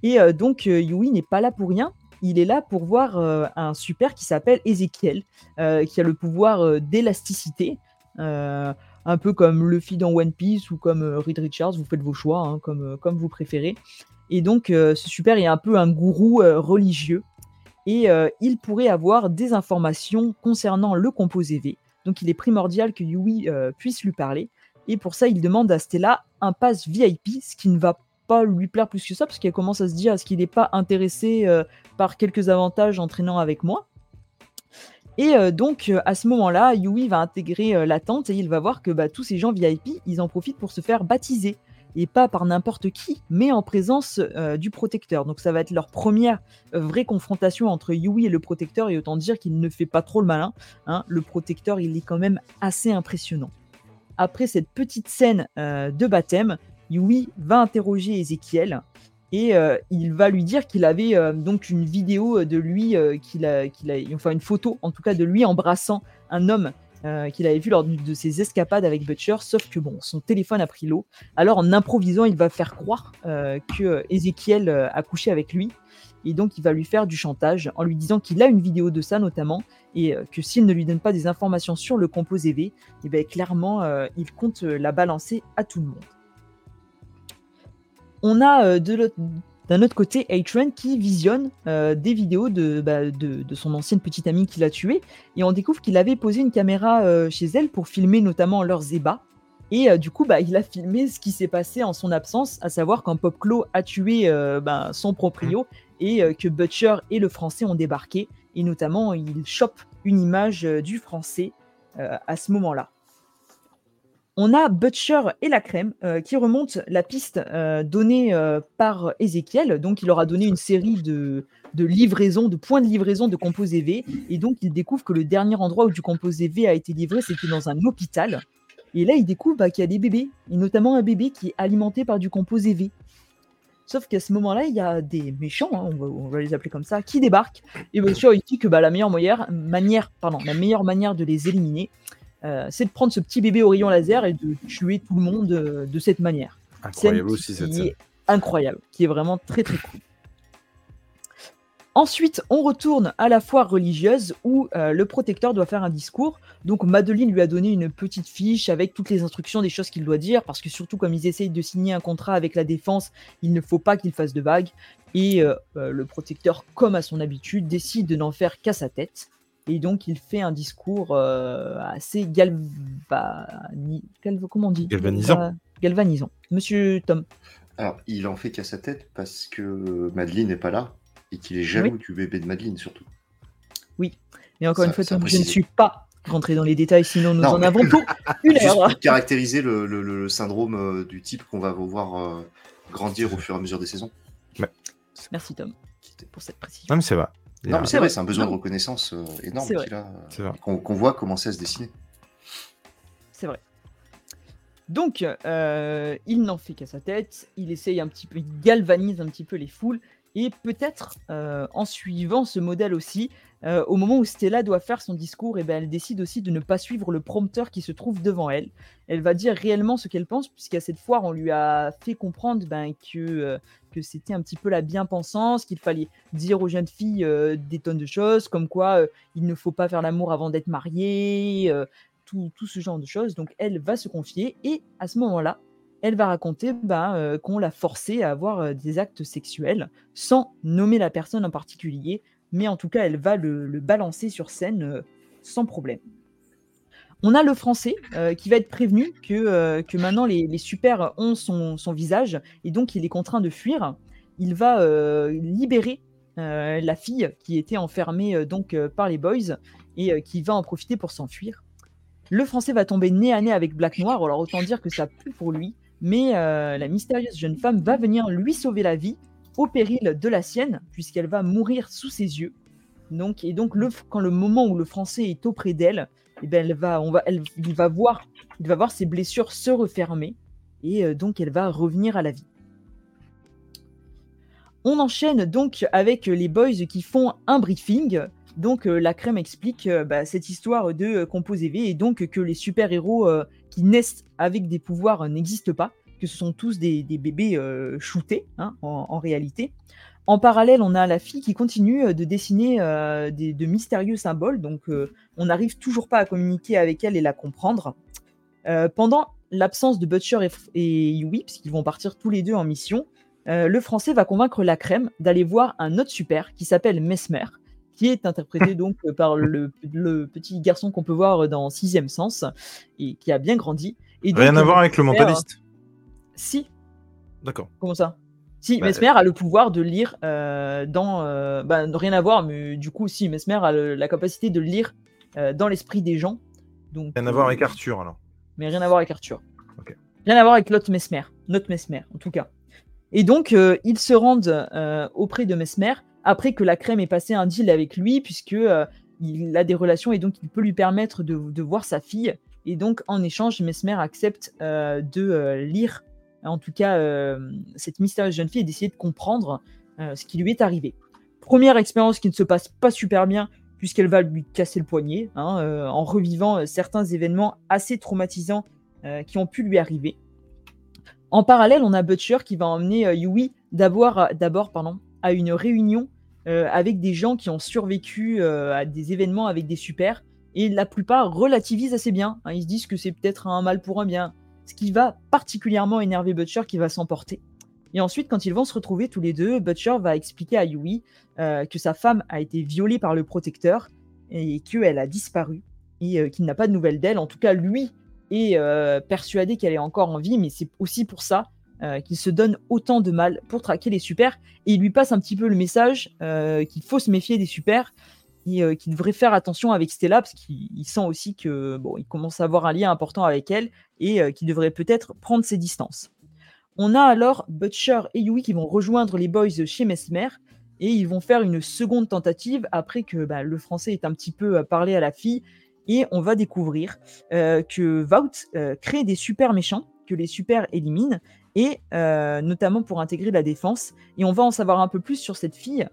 Et donc Yui n'est pas là pour rien, il est là pour voir un super qui s'appelle Ezekiel, qui a le pouvoir d'élasticité un peu comme Luffy dans One Piece ou comme euh, Reed Richards, vous faites vos choix, hein, comme, euh, comme vous préférez. Et donc, euh, ce super est un peu un gourou religieux. Et il pourrait avoir des informations concernant le composé V. Donc, il est primordial que Yui puisse lui parler. Et pour ça, il demande à Stella un pass VIP, ce qui ne va pas lui plaire plus que ça, parce qu'elle commence à se dire est-ce qu'il n'est pas intéressé par quelques avantages en traînant avec moi? Et euh, donc, euh, à ce moment-là, Yui va intégrer euh, la tente et il va voir que bah, tous ces gens VIP, ils en profitent pour se faire baptiser. Et pas par n'importe qui, mais en présence du protecteur. Donc ça va être leur première vraie confrontation entre Yui et le protecteur. Et autant dire qu'il ne fait pas trop le malin. Hein. Le protecteur, il est quand même assez impressionnant. Après cette petite scène de baptême, Yui va interroger Ezekiel et euh, il va lui dire qu'il avait euh, donc une vidéo de lui, euh, qu'il a, qu'il a, enfin une photo en tout cas de lui embrassant un homme qu'il avait vu lors de ses escapades avec Butcher, sauf que bon, son téléphone a pris l'eau. Alors en improvisant, il va faire croire que Ezekiel a couché avec lui, et donc il va lui faire du chantage en lui disant qu'il a une vidéo de ça notamment, et que s'il ne lui donne pas des informations sur le composé V, et eh bien clairement il compte la balancer à tout le monde. On a euh, d'un autre côté A-Train qui visionne euh, des vidéos bah, de, de, son ancienne petite amie qui l'a tué et on découvre qu'il avait posé une caméra euh, chez elle pour filmer notamment leurs ébats. Et du coup, bah, il a filmé ce qui s'est passé en son absence, à savoir quand Popclo a tué bah, son proprio et que Butcher et le français ont débarqué. Et notamment, il chope une image du français à ce moment-là on a Butcher et la crème euh, qui remontent la piste euh, donnée euh, par Ezekiel. Donc, il leur a donné une série de, livraisons, de points de livraison de composés V. Et donc, il découvre que le dernier endroit où du composé V a été livré, c'était dans un hôpital. Et là, il découvre bah, qu'il y a des bébés, et notamment un bébé qui est alimenté par du composé V. Sauf qu'à ce moment-là, il y a des méchants, hein, on, va, les appeler comme ça, qui débarquent. Et Butcher il dit que bah, la meilleure manière de les éliminer, euh, c'est de prendre ce petit bébé au rayon laser et de tuer tout le monde euh, de cette manière. Incroyable aussi cette scène. incroyable, qui est vraiment très très cool. Ensuite, on retourne à la foire religieuse où euh, le protecteur doit faire un discours. Donc Madeline lui a donné une petite fiche avec toutes les instructions des choses qu'il doit dire, parce que surtout comme ils essayent de signer un contrat avec la défense, il ne faut pas qu'il fasse de vagues. Et le protecteur, comme à son habitude, décide de n'en faire qu'à sa tête. Et donc, il fait un discours euh, assez comment on dit? Galvanisant. galvanisant. Monsieur Tom. Alors, il en fait qu'à sa tête parce que Madeleine n'est pas là et qu'il est jaloux du bébé de Madeleine, surtout. Oui. Et encore une fois, je ne suis pas rentré dans les détails, sinon nous en avons pour une heure. Pour caractériser le, syndrome euh, du type qu'on va voir euh, grandir au fur et à mesure des saisons. Merci Tom pour cette précision. Non, mais c'est vrai. Non, mais c'est vrai, c'est un besoin de reconnaissance euh, énorme qu'on voit commencer à se dessiner. C'est vrai. Donc, euh, il n'en fait qu'à sa tête, il essaye un petit peu, il galvanise un petit peu les foules, et peut-être euh, en suivant ce modèle aussi, euh, au moment où Stella doit faire son discours, et eh ben, elle décide aussi de ne pas suivre le prompteur qui se trouve devant elle. Elle va dire réellement ce qu'elle pense, puisqu'à cette foire, on lui a fait comprendre ben, que, euh, que c'était un petit peu la bien-pensance, qu'il fallait dire aux jeunes filles des tonnes de choses, comme quoi il ne faut pas faire l'amour avant d'être marié, tout, ce genre de choses. Donc elle va se confier, et à ce moment-là, elle va raconter ben, qu'on l'a forcée à avoir des actes sexuels sans nommer la personne en particulier, mais en tout cas, elle va le, balancer sur scène euh, sans problème. On a le français euh, qui va être prévenu que, euh, que maintenant les, les super ont son, visage et donc il est contraint de fuir. Il va libérer la fille qui était enfermée donc par les boys et qui va en profiter pour s'enfuir. Le français va tomber nez à nez avec Black Noir, alors autant dire que ça pue pour lui, mais la mystérieuse jeune femme va venir lui sauver la vie au péril de la sienne, puisqu'elle va mourir sous ses yeux. Donc, et donc, quand le moment où le Français est auprès d'elle, eh ben, elle va, il, va voir, il va voir ses blessures se refermer, et euh, donc elle va revenir à la vie. On enchaîne donc avec les boys qui font un briefing. Donc euh, la crème explique euh, bah, cette histoire de composé V et donc que les super-héros qui naissent avec des pouvoirs n'existent pas, que ce sont tous des, bébés shootés hein, en, réalité. En parallèle, on a la fille qui continue de dessiner de mystérieux symboles, donc on n'arrive toujours pas à communiquer avec elle et la comprendre. pendant l'absence de Butcher et, et Yui, puisqu'ils vont partir tous les deux en mission, euh, le français va convaincre la crème d'aller voir un autre super qui s'appelle Mesmer, qui est interprété donc par le, petit garçon qu'on peut voir dans Sixième Sens et qui a bien grandi. Et Rien à voir avec le mentaliste Si. D'accord. Comment ça? Si, bah, Mesmer a le pouvoir de lire euh, dans. Euh, bah, rien à voir, mais du coup, si, Mesmer a la capacité de lire dans l'esprit des gens. Donc, rien à voir avec Arthur alors Mais rien à voir avec Arthur. Rien à voir avec l'autre Mesmer. Notre Mesmer, en tout cas. Et donc, euh, ils se rendent euh, auprès de Mesmer après que la crème ait passé un deal avec lui, puisque euh, il a des relations et donc il peut lui permettre de, voir sa fille. Et donc, en échange, Mesmer accepte de lire, en tout cas, cette mystérieuse jeune fille et d'essayer de comprendre ce qui lui est arrivé. Première expérience qui ne se passe pas super bien, puisqu'elle va lui casser le poignet, hein, en revivant certains événements assez traumatisants qui ont pu lui arriver. En parallèle, on a Butcher qui va emmener euh, Yui d'abord, d'abord à une réunion euh, avec des gens qui ont survécu euh, à des événements avec des super. Et la plupart relativisent assez bien. Hein. ils se disent que c'est peut-être un mal pour un bien. Ce qui va particulièrement énerver Butcher qui va s'emporter. Et ensuite, quand ils vont se retrouver tous les deux, Butcher va expliquer à Yui que sa femme a été violée par le protecteur et qu'elle a disparu et qu'il n'a pas de nouvelles d'elle. En tout cas, lui euh, persuadé qu'elle est encore en vie, mais c'est aussi pour ça euh, qu'il se donne autant de mal pour traquer les super. Et il lui passe un petit peu le message euh, qu'il faut se méfier des super et qu'il devrait faire attention avec Stella parce qu'il sent aussi que bon, il commence à avoir un lien important avec elle et qu'il devrait peut-être prendre ses distances. On a alors Butcher et Yui qui vont rejoindre les boys chez Mesmer et ils vont faire une seconde tentative après que bah, le français ait un petit peu parlé à la fille et on va découvrir euh, que Vault euh, crée des super méchants que les super éliminent et euh, notamment pour intégrer la défense. Et on va en savoir un peu plus sur cette fille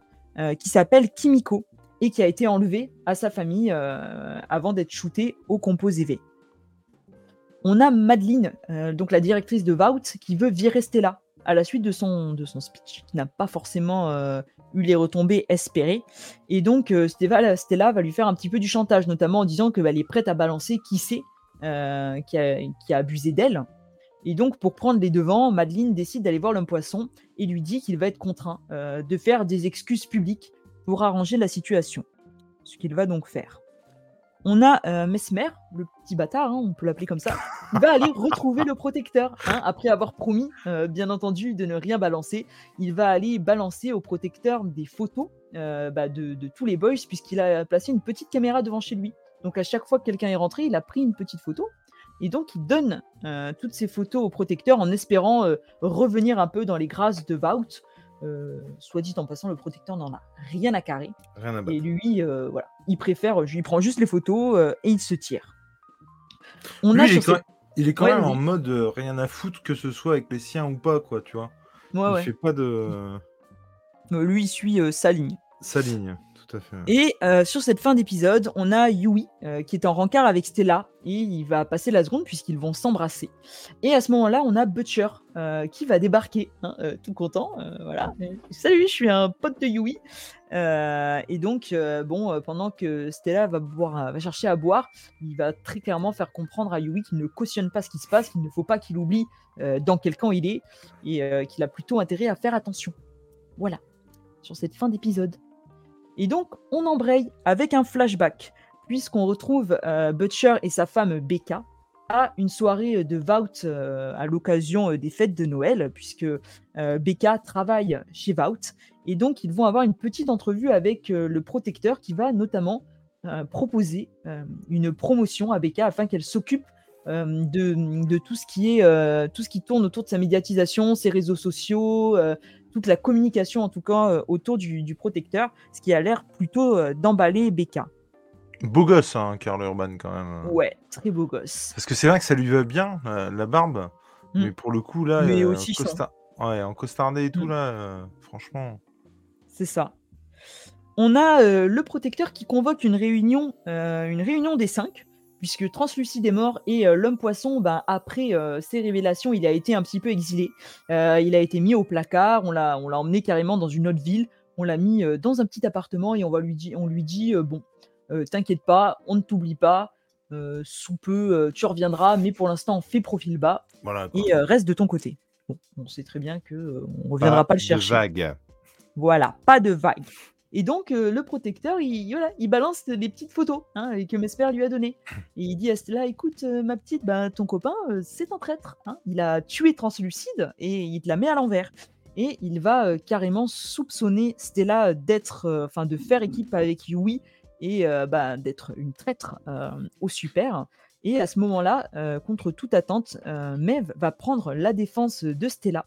qui s'appelle Kimiko et qui a été enlevée à sa famille avant d'être shootée au composé V. On a Madeline, donc la directrice de Vault, qui veut virer Stella à la suite de son, de son speech, qui n'a pas forcément eu les retombées espérées. Et donc, euh, Stella, va lui faire un petit peu du chantage, notamment en disant qu'elle est prête à balancer qui c'est euh, qui, a, abusé d'elle. Et donc, pour prendre les devants, Madeleine décide d'aller voir l'homme poisson et lui dit qu'il va être contraint euh, de faire des excuses publiques pour arranger la situation. Ce qu'il va donc faire on a euh, Mesmer, le petit bâtard, hein, on peut l'appeler comme ça, il va aller retrouver le protecteur. Hein, après avoir promis, euh, bien entendu, de ne rien balancer, il va aller balancer au protecteur des photos euh, bah, de, tous les boys, puisqu'il a placé une petite caméra devant chez lui. Donc à chaque fois que quelqu'un est rentré, il a pris une petite photo. Et donc il donne toutes ces photos au protecteur en espérant revenir un peu dans les grâces de Vault euh, soit dit en passant, le protecteur n'en a rien à carrer. et lui, euh, voilà, il préfère, il prend juste les photos euh, et il se tire. On a il, est quand, même en mode rien à foutre que ce soit avec les siens ou pas, quoi, tu vois. il fait pas de. Lui, il suit sa ligne. Sa ligne. Et euh, sur cette fin d'épisode, on a Yui euh, qui est en rencard avec Stella et il va passer la seconde puisqu'ils vont s'embrasser. Et à ce moment-là, on a Butcher euh, qui va débarquer, hein, tout content. voilà. Salut, je suis un pote de Yui. et donc, bon, pendant que Stella va, chercher à boire, il va très clairement faire comprendre à Yui qu'il ne cautionne pas ce qui se passe, qu'il ne faut pas qu'il oublie dans quel camp il est et qu'il a plutôt intérêt à faire attention. Voilà, sur cette fin d'épisode. Et donc, on embraye avec un flashback, puisqu'on retrouve euh, Butcher et sa femme Becca à une soirée de Vault euh, à l'occasion euh, des fêtes de Noël, puisque Becca travaille chez Vault. Et donc, ils vont avoir une petite entrevue avec le protecteur qui va notamment proposer une promotion à Becca afin qu'elle s'occupe de, tout ce qui est tout ce qui tourne autour de sa médiatisation, ses réseaux sociaux, toute la communication en tout cas autour du, protecteur, ce qui a l'air plutôt d'emballer Becca. Beau gosse, hein, Karl Urban, quand même. Ouais, très beau gosse. Parce que c'est vrai que ça lui va bien, la barbe. Mm. Mais pour le coup, là, mais aussi ouais, en costardé et tout, mm. là, franchement. C'est ça. On a le protecteur qui convoque une réunion, une réunion des cinq puisque Translucide est mort et euh, l'homme poisson, ben, après euh, ces révélations, il a été un petit peu exilé. Euh, il a été mis au placard, on l'a, on l'a emmené carrément dans une autre ville, on l'a mis dans un petit appartement et on, va lui, dit, on lui dit bon, t'inquiète pas, on ne t'oublie pas, sous peu tu reviendras, mais pour l'instant, fais profil bas et reste de ton côté. Bon, on sait très bien que on reviendra pas, le chercher. vague. Voilà, pas de vague. Et donc, euh, le protecteur, il, il balance des petites photos hein, que Mesmer lui a données. Et il dit à Stella Écoute, euh, ma petite, bah, ton copain, euh, c'est un traître. Hein. Il a tué Translucide et il te la met à l'envers. Et il va carrément soupçonner Stella d'être, enfin, de faire équipe avec Yui et bah, d'être une traître au super. Et à ce moment-là, contre toute attente, Mev va prendre la défense de Stella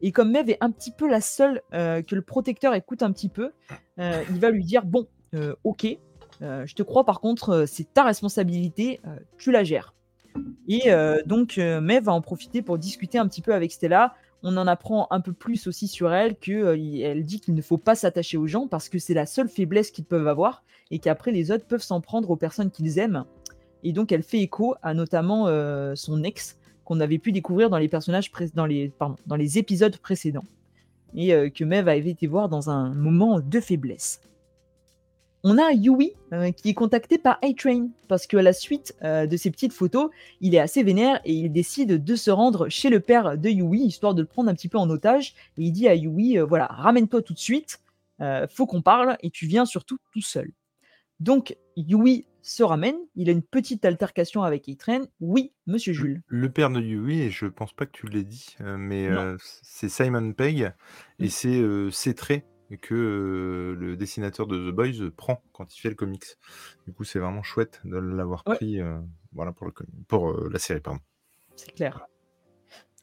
et comme Mev est un petit peu la seule euh, que le protecteur écoute un petit peu, euh, il va lui dire Bon, euh, ok, je te crois, par contre, c'est ta responsabilité, tu la gères. Et donc, Mev va en profiter pour discuter un petit peu avec Stella. On en apprend un peu plus aussi sur elle, qu'elle dit qu'il ne faut pas s'attacher aux gens parce que c'est la seule faiblesse qu'ils peuvent avoir et qu'après les autres peuvent s'en prendre aux personnes qu'ils aiment. Et donc, elle fait écho à notamment son ex qu'on avait pu découvrir dans les personnages dans les, dans les épisodes précédents et euh, que Mev avait été voir dans un moment de faiblesse. On a Yui euh, qui est contacté par A-Train parce qu'à la suite euh, de ces petites photos, il est assez vénère et il décide de se rendre chez le père de Yui histoire de le prendre un petit peu en otage. Et il dit à Yui voilà, ramène-toi tout de suite, faut qu'on parle et tu viens surtout tout seul. Donc Yui se ramène, il a une petite altercation avec Eitren. Oui, monsieur Jules. Le père de Yui, et je pense pas que tu l'aies dit, euh, mais euh, c'est Simon Pegg, et c'est euh, ces traits que le dessinateur de The Boys prend quand il fait le comics. Du coup, c'est vraiment chouette de l'avoir pris voilà, pour, le, pour la série. Pardon. C'est clair.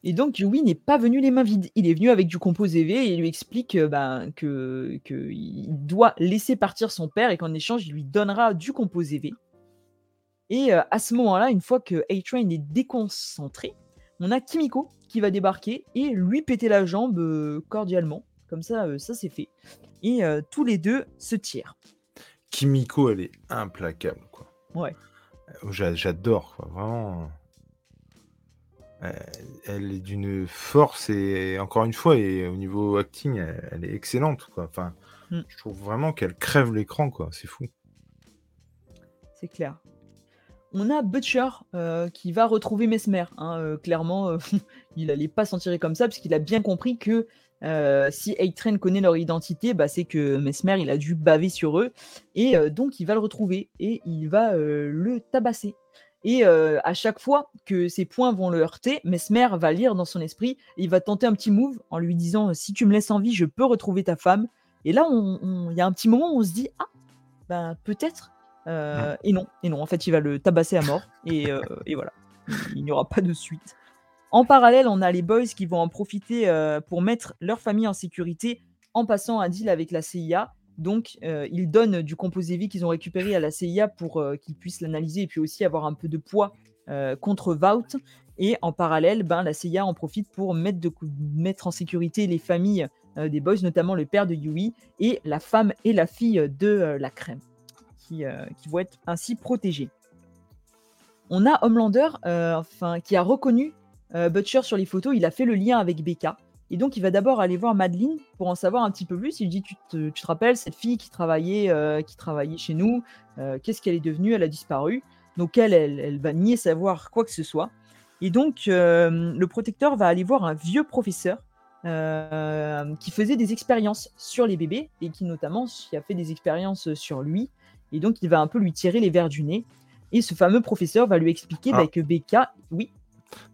Et donc, Yui n'est pas venu les mains vides. Il est venu avec du composé V et il lui explique euh, ben, que qu'il doit laisser partir son père et qu'en échange, il lui donnera du composé V. Et euh, à ce moment-là, une fois que A-Train est déconcentré, on a Kimiko qui va débarquer et lui péter la jambe euh, cordialement. Comme ça, ça c'est fait. Et tous les deux se tirent. Kimiko, elle est implacable, quoi. Ouais. J'adore, vraiment. Euh, elle est d'une force et encore une fois, et au niveau acting, elle, est excellente. Quoi. Enfin, mm. Je trouve vraiment qu'elle crève l'écran, quoi. C'est fou. C'est clair. On a Butcher euh, qui va retrouver Mesmer. Hein, euh, clairement, il n'allait pas s'en tirer comme ça, parce qu'il a bien compris que si A-Train connaît leur identité, bah, c'est que Mesmer il a dû baver sur eux. Et donc il va le retrouver et il va le tabasser. Et euh, à chaque fois que ces points vont le heurter, Mesmer va lire dans son esprit, il va tenter un petit move en lui disant si tu me laisses en vie, je peux retrouver ta femme. Et là, il y a un petit moment où on se dit ah, ben peut-être. Euh, et non, et non, en fait, il va le tabasser à mort. Et, euh, voilà, il, n'y aura pas de suite. En parallèle, on a les boys qui vont en profiter pour mettre leur famille en sécurité en passant un deal avec la CIA donc, euh, ils donnent du composé vie qu'ils ont récupéré à la CIA pour euh, qu'ils puissent l'analyser et puis aussi avoir un peu de poids euh, contre Vault. Et en parallèle, ben, la CIA en profite pour mettre, en sécurité les familles des boys, notamment le père de Yui et la femme et la fille de la crème, qui, vont être ainsi protégées. On a Homelander qui a reconnu Butcher sur les photos, il a fait le lien avec Becca. Et donc, il va d'abord aller voir Madeline pour en savoir un petit peu plus. Il dit tu te, rappelles, cette fille qui travaillait, euh, qui travaillait chez nous, euh, qu'est-ce qu'elle est devenue? Elle a disparu. Donc, elle, elle, va nier savoir quoi que ce soit. Et donc, euh, le protecteur va aller voir un vieux professeur qui faisait des expériences sur les bébés et qui, notamment, a fait des expériences sur lui. Et donc, il va un peu lui tirer les verres du nez. Et ce fameux professeur va lui expliquer ah. bah, que Becca, oui,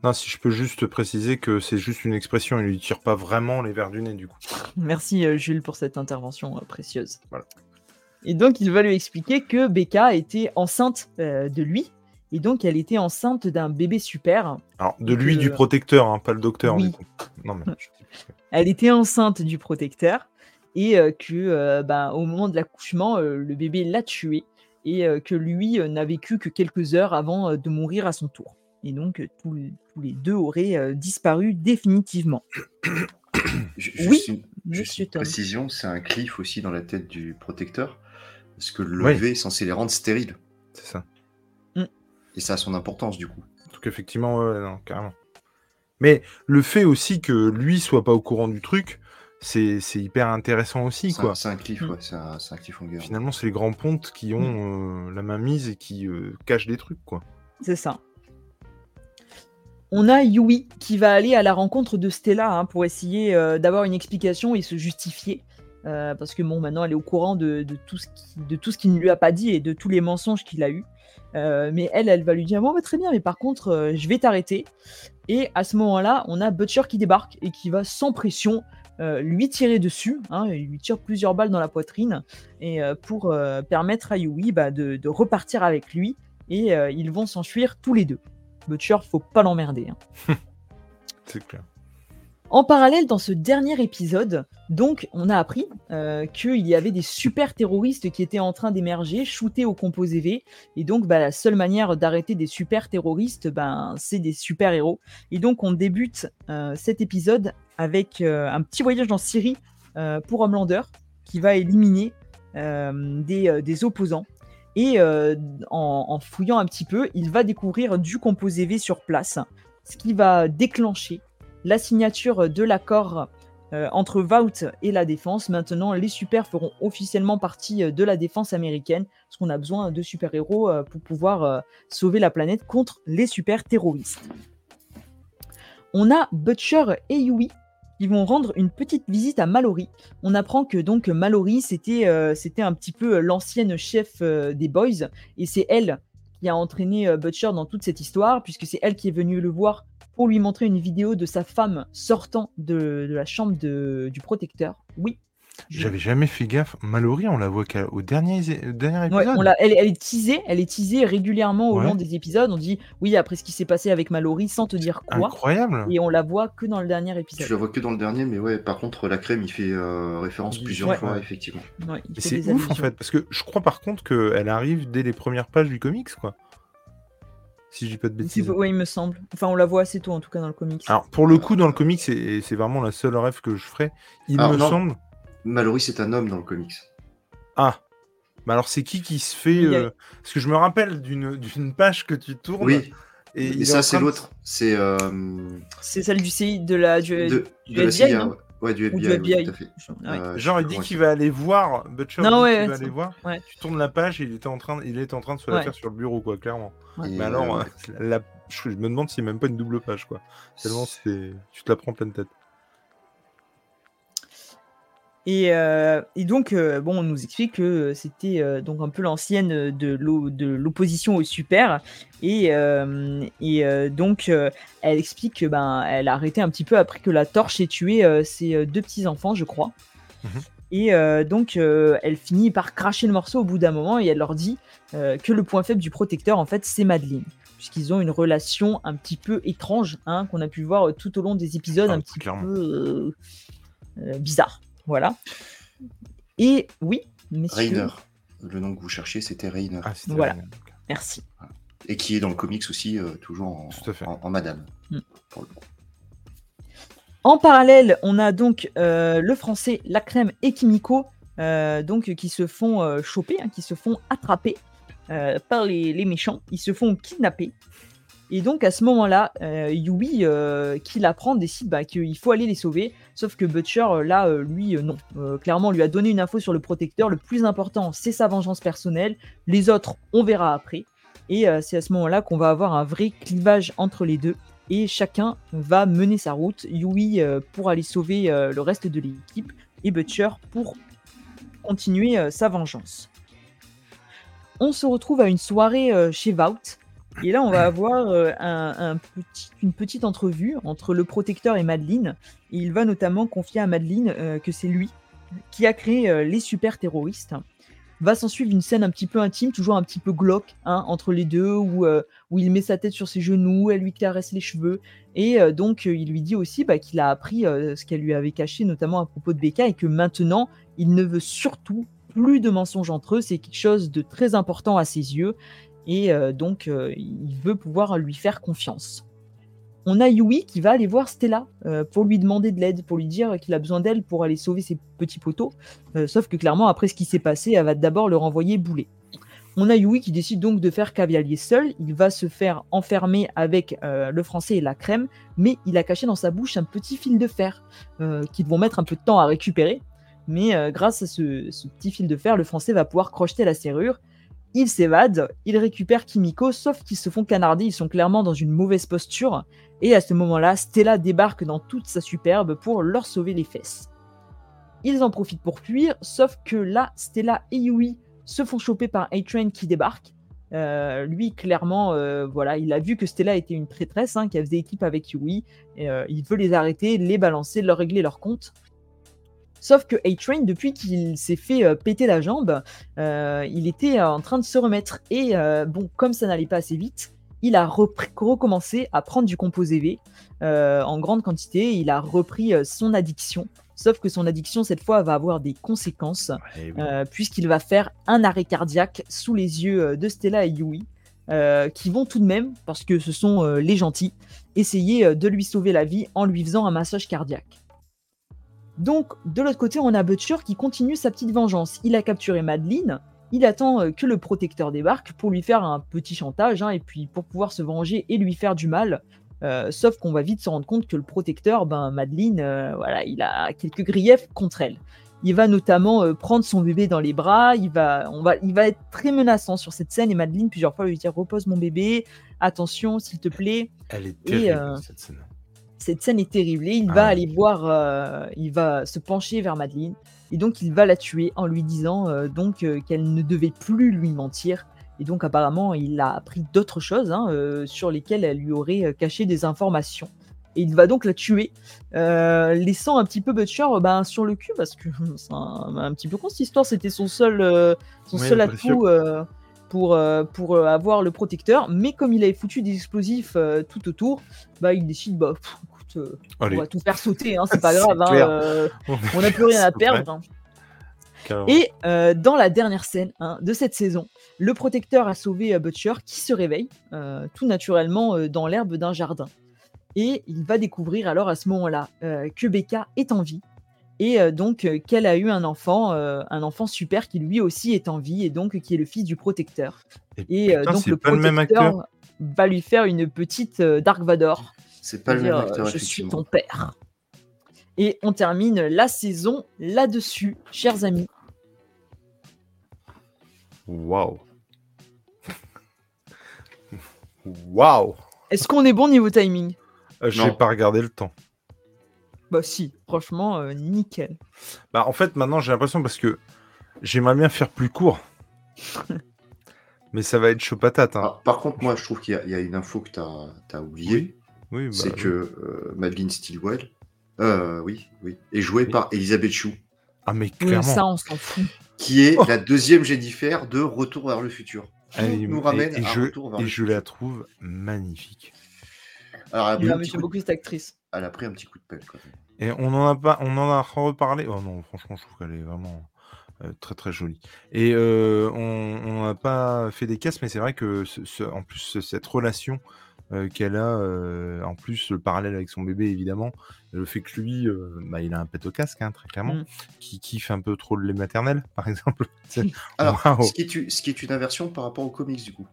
non, si je peux juste préciser que c'est juste une expression, il ne lui tire pas vraiment les verres du nez du coup. Merci euh, Jules pour cette intervention euh, précieuse. Et donc il va lui expliquer que Becca était enceinte euh, de lui Et donc, elle était enceinte d'un bébé super. Alors, de lui, du protecteur, hein, pas le docteur. Oui. Non, mais... Elle était enceinte du protecteur et que, bah, au moment de l'accouchement, le bébé l'a tué et que lui n'a vécu que quelques heures avant de mourir à son tour. Et donc, tous, les deux auraient disparu définitivement. Juste oui, une, juste précision, c'est un cliff aussi dans la tête du protecteur, parce que le lever est censé les rendre stériles. C'est ça. Mmh. Et ça a son importance du coup. Donc effectivement, non, carrément. Mais le fait aussi que lui soit pas au courant du truc, c'est hyper intéressant aussi. quoi. C'est un cliff, ouais, c'est un, un cliffhanger. Finalement, c'est les grands pontes qui ont mmh. euh, la main mise et qui euh, cachent des trucs. quoi. C'est ça. On a Yui qui va aller à la rencontre de Stella hein, pour essayer euh, d'avoir une explication et se justifier. parce que bon, maintenant elle est au courant de, tout ce qu'il ne lui a pas dit et de tous les mensonges qu'il a eus. mais elle, elle va lui dire Bon, bah, très bien, mais par contre, je vais t'arrêter. Et à ce moment-là, on a Butcher qui débarque et qui va sans pression euh, lui tirer dessus. Hein, il lui tire plusieurs balles dans la poitrine et euh, pour euh, permettre à Yui bah, de, repartir avec lui. Et ils vont s'enfuir tous les deux. Butcher, faut pas l'emmerder. Hein. C'est clair. En parallèle, dans ce dernier épisode, donc, on a appris qu'il y avait des super terroristes qui étaient en train d'émerger, shootés au composé V. Et donc, bah, la seule manière d'arrêter des super terroristes, ben, c'est des super héros. Et donc, on débute cet épisode avec euh, un petit voyage en Syrie euh, pour Homelander qui va éliminer euh, des, opposants. Et en, fouillant un petit peu, il va découvrir du composé V sur place, ce qui va déclencher la signature de l'accord entre Vault et la défense. Maintenant, les super feront officiellement partie de la défense américaine, parce qu'on a besoin de super-héros pour pouvoir sauver la planète contre les super terroristes. On a Butcher et Yui ils vont rendre une petite visite à Mallory. On apprend que donc Mallory, c'était euh, un petit peu l'ancienne chef euh, des Boys, et c'est elle qui a entraîné euh, Butcher dans toute cette histoire, puisque c'est elle qui est venue le voir pour lui montrer une vidéo de sa femme sortant de, la chambre du protecteur. Oui, j'avais jamais fait gaffe. Mallory, on la voit qu'au dernier, dernier épisode. elle, est teasée, elle est teasée régulièrement au long des épisodes. On dit oui après ce qui s'est passé avec Mallory sans te dire quoi. Incroyable. Et on la voit que dans le dernier épisode. Je la vois que dans le dernier, mais ouais. Par contre, la crème, il fait euh, référence plusieurs fois, effectivement. c'est ouf en fait, parce que je crois par contre qu'elle arrive dès les premières pages du comics, quoi. Si je dis pas de bêtises. Oui, il me semble. Enfin, on la voit assez tôt en tout cas dans le comics. Alors pour le coup, dans le comics, c'est vraiment la seule rêve que je ferais. Il me semble. Mallory, c'est un homme dans le comics. Ah. Mais alors, c'est qui qui se fait. Euh, parce que je me rappelle d'une page que tu tournes. Oui. Et, ça, c'est l'autre. C'est. Euh, c'est celle du CI, de la, du, de, de la CIA, ouais. du FBI, tout à fait. Euh, Genre, il dit qu'il va aller voir. Butcher non, ouais, va aller voir. Tu tournes la page et il était en train, il est en train de se la faire sur le bureau, quoi, clairement. Mais alors, je me demande s'il n'y a même pas une double page, quoi. Tellement tu te la prends pleine tête. Euh, et, donc, euh, bon, on nous explique que c'était euh, donc un peu l'ancienne de l'opposition au super. Et, et donc, elle explique que ben, elle a arrêté un petit peu après que la torche ait tué ses deux petits-enfants, je crois. Mmh et donc, elle finit par cracher le morceau au bout d'un moment et elle leur dit que le point faible du protecteur, en fait, c'est Madeleine. Puisqu'ils ont une relation un petit peu étrange, hein, qu'on a pu voir tout au long des épisodes, ah, un petit peu bizarre. Voilà. Et oui, messieurs. Rainer. Le nom que vous cherchiez, c'était Rainer. Ah, voilà. Merci. Et qui est dans le comics aussi, euh, toujours en, madame. Mm. En parallèle, on a donc euh, le français La Crème et Kimiko, euh, donc, qui se font choper, hein, qui se font attraper par les, les, méchants. Ils se font kidnapper. Et donc à ce moment-là, euh, Yui, euh, qui l'apprend, décide bah, qu'il faut aller les sauver. Sauf que Butcher, euh, là, lui, non. clairement, lui a donné une info sur le protecteur. Le plus important, c'est sa vengeance personnelle. Les autres, on verra après. Et c'est à ce moment-là qu'on va avoir un vrai clivage entre les deux. Et chacun va mener sa route. Yui pour aller sauver le reste de l'équipe. Et Butcher pour continuer sa vengeance. On se retrouve à une soirée chez Vault. Et là, on va avoir euh, une petite entrevue entre le protecteur et Madeline. Et il va notamment confier à Madeline euh, que c'est lui qui a créé euh, les super terroristes. Va s'en suivre une scène un petit peu intime, toujours un petit peu glauque hein, entre les deux, où, il met sa tête sur ses genoux, elle lui caresse les cheveux. Et donc, il lui dit aussi bah, qu'il a appris ce qu'elle lui avait caché, notamment à propos de Becca, et que maintenant, il ne veut surtout plus de mensonges entre eux. C'est quelque chose de très important à ses yeux. Et donc, il veut pouvoir lui faire confiance on a Yui qui va aller voir Stella euh, pour lui demander de l'aide, pour lui dire qu'il a besoin d'elle pour aller sauver ses petits poteaux. Euh, sauf que clairement, après ce qui s'est passé, elle va d'abord le renvoyer bouler. On a Yui qui décide donc de faire cavalier seul. Il va se faire enfermer avec euh, le français et la crème, mais il a caché dans sa bouche un petit fil de fer qu'ils vont mettre un peu de temps à récupérer. Mais grâce à ce, ce, petit fil de fer, le français va pouvoir crocheter la serrure ils s'évadent, ils récupèrent Kimiko, sauf qu'ils se font canarder, ils sont clairement dans une mauvaise posture. Et à ce moment-là, Stella débarque dans toute sa superbe pour leur sauver les fesses. Ils en profitent pour fuir, sauf que là, Stella et Yui se font choper par A-Train qui débarque. Euh, lui, clairement, euh, voilà, il a vu que Stella était une traîtresse, hein, qui faisait équipe avec Yui. Euh, il veut les arrêter, les balancer, leur régler leur compte. Sauf que A-Train, depuis qu'il s'est fait euh, péter la jambe, euh, il était euh, en train de se remettre. Et bon, comme ça n'allait pas assez vite, il a recommencé à prendre du composé V en grande quantité. Il a repris son addiction. Sauf que son addiction, cette fois, va avoir des conséquences, puisqu'il va faire un arrêt cardiaque sous les yeux de Stella et Yui, qui vont tout de même, parce que ce sont les gentils, essayer de lui sauver la vie en lui faisant un massage cardiaque. Donc, de l'autre côté, on a Butcher qui continue sa petite vengeance. Il a capturé Madeline, il attend euh, que le protecteur débarque pour lui faire un petit chantage, hein, et puis pour pouvoir se venger et lui faire du mal. Euh, sauf qu'on va vite se rendre compte que le protecteur, ben Madeline, euh, voilà, il a quelques griefs contre elle. Il va notamment prendre son bébé dans les bras, il va, on va, il va être très menaçant sur cette scène et Madeline plusieurs fois lui dire repose mon bébé, attention s'il te plaît. Elle est terrible cette scène cette scène est terrible. Et il ah va aller voir, euh, il va se pencher vers Madeleine. Et donc, il va la tuer en lui disant euh, donc euh, qu'elle ne devait plus lui mentir. Et donc, apparemment, il a appris d'autres choses hein, sur lesquelles elle lui aurait caché des informations. Et il va donc la tuer, laissant un petit peu Butcher ben, sur le cul, parce que c'est un, petit peu con cette histoire. C'était son seul, son seul atout pour, pour avoir le protecteur. Mais comme il avait foutu des explosifs tout autour, bah, il décide bah, euh, on va tout faire sauter, hein, c'est pas grave. Hein, euh, on n'a plus rien à perdre. Hein. Et euh, dans la dernière scène de cette saison, le protecteur a sauvé Butcher qui se réveille tout naturellement dans l'herbe d'un jardin. Et il va découvrir alors à ce moment-là que Becca est en vie et donc qu'elle a eu un enfant, un enfant super qui lui aussi est en vie et donc qui est le fils du protecteur. Et, donc le protecteur va lui faire une petite Dark Vador c'est pas le même acteur, Je suis ton père. Et on termine la saison là-dessus, chers amis. Waouh. Waouh. Est-ce qu'on est bon niveau timing? Euh, Je n'ai pas regardé le temps. Bah si, franchement, euh, nickel. Bah en fait, maintenant j'ai l'impression parce que j'aimerais bien faire plus court. Mais ça va être chaud patate. Hein. Ah, par contre, moi je trouve qu'il y, a une info que tu as, oubliée. Bah c'est que euh, Madeline Stilwell, euh, oui, oui, est jouée par Elisabeth Chou. Ah mais clairement. ça, on s'en fout. Qui est oh. la deuxième Jennifer de Retour vers le futur. Elle nous ramène et, je, Retour vers et je la trouve magnifique. Alors, j'aime beaucoup cette actrice. Elle a pris un petit coup de pelle quand même. Et on en a pas, on en a reparlé. Oh non, franchement, je trouve qu'elle est vraiment euh, très très jolie. Et on n'a pas fait des casses, mais c'est vrai que en plus cette relation euh, qu'elle a, euh, en plus le parallèle avec son bébé évidemment, le fait que lui, euh, bah, il a un pet au casque, hein, très clairement, mmh. qui kiffe un peu trop le lait maternel, par exemple. Alors, ce, qui est, ce qui est une inversion par rapport aux comics du coup.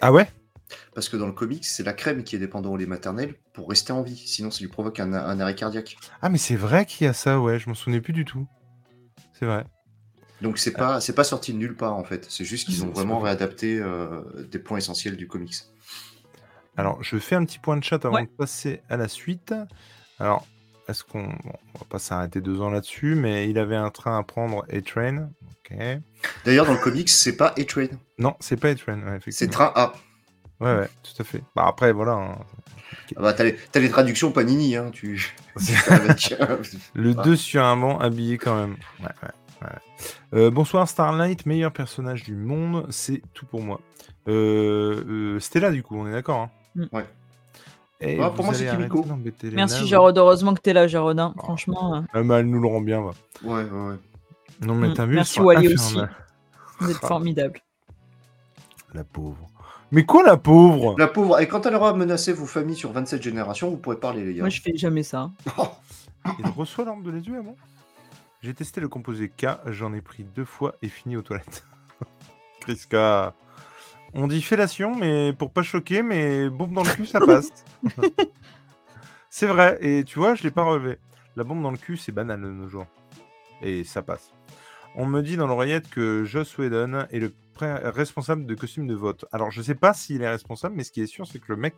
Ah ouais? Parce que dans le comics, c'est la crème qui est dépendante au lait maternel pour rester en vie. Sinon, ça lui provoque un, arrêt cardiaque. Ah, mais c'est vrai qu'il y a ça, ouais. Je m'en souvenais plus du tout. C'est vrai. Donc c'est pas c'est pas sorti de nulle part en fait. C'est juste qu'ils ont vraiment réadapté des points essentiels du comics. Alors, je fais un petit point de chat avant de passer à la suite. Alors, est-ce qu'on. on va pas s'arrêter deux ans là-dessus, mais il avait un train à prendre A-Train. Ok. D'ailleurs, dans le comics, c'est pas A-Train. Non, c'est pas A-Train, c'est train A. Ouais, ouais, tout à fait. Bah, après, voilà. Hein. Ah bah, t'as, les, traductions Panini, hein, tu... le 2 sur un banc habillé quand même. Ouais, ouais. Euh, bonsoir Starlight, meilleur personnage du monde, c'est tout pour moi. Euh, euh, Stella, du coup, on est d'accord. Hein Mm. Ouais. Vous pour moi, c'est Kimiko. les Merci Jarod, heureusement que t'es là Jarod. hein. Oh. Franchement, euh, Ah, bah, elle nous le rend bien, va. Ouais, ouais, ouais. Non, mais Mm. t'as vu, Merci, Wally, infernales. vous êtes Ah. formidable. La pauvre. Mais quoi, la pauvre? La pauvre, et quand elle aura menacé vos familles sur 27 générations, vous pourrez parler, les gars. Moi je fais jamais ça. Il reçoit l'arme de l'étui avant? J'ai testé le composé K, j'en ai pris deux fois et fini aux toilettes. Kriska. On dit fellation, mais pour pas choquer, mais bombe dans le cul, ça passe. c'est vrai, et tu vois, je l'ai pas relevé. La bombe dans le cul, c'est banal de nos jours. Et ça passe. On me dit dans l'oreillette que Joss Whedon est le responsable de costumes de vote. Alors, je sais pas s'il est responsable, mais ce qui est sûr, c'est que le mec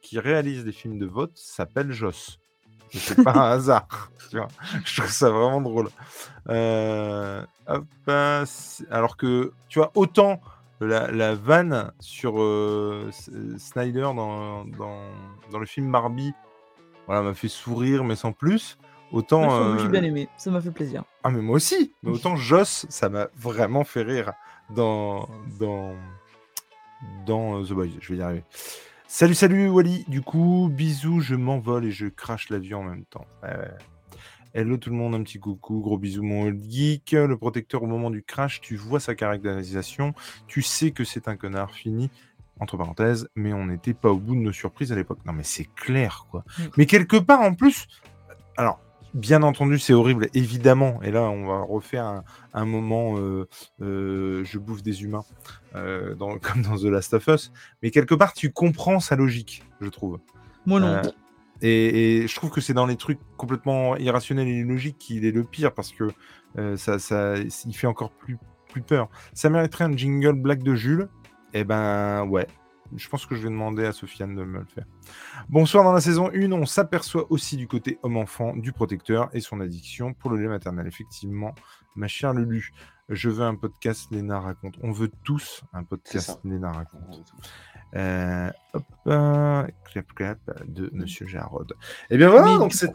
qui réalise des films de vote s'appelle Joss. C'est pas un hasard. tu vois. Je trouve ça vraiment drôle. Euh, hop, euh, alors que, tu vois, autant la, la vanne sur euh, Snyder dans, dans, dans le film Barbie voilà, m'a fait sourire, mais sans plus. Autant. J'ai euh, bien aimé, ça m'a fait plaisir. ah, mais moi aussi. Mais autant Joss, ça m'a vraiment fait rire dans, dans, dans euh, The Boys. Je vais y arriver. Salut, salut Wally. Du coup, bisous, je m'envole et je crache l'avion en même temps. Ouais, ouais. Hello tout le monde, un petit coucou, gros bisous mon old geek. Le protecteur au moment du crash, tu vois sa caractérisation, tu sais que c'est un connard fini, entre parenthèses, mais on n'était pas au bout de nos surprises à l'époque. Non mais c'est clair quoi. Mm. Mais quelque part en plus, alors bien entendu c'est horrible, évidemment, et là on va refaire un, un moment euh, euh, je bouffe des humains, euh, dans- comme dans The Last of Us, mais quelque part tu comprends sa logique, je trouve. Moi non. Et, et je trouve que c'est dans les trucs complètement irrationnels et illogiques qu'il est le pire parce que euh, ça, ça, il fait encore plus, plus peur. Ça mériterait un jingle blague de Jules. Eh ben ouais, je pense que je vais demander à Sofiane de me le faire. Bonsoir, dans la saison 1, on s'aperçoit aussi du côté homme-enfant du protecteur et son addiction pour le lait maternel. Effectivement, ma chère Lulu, je veux un podcast Léna raconte. On veut tous un podcast. Léna raconte. Euh, hop, euh, clap clap de Monsieur Jarod. Et bien voilà, Mais donc c'est.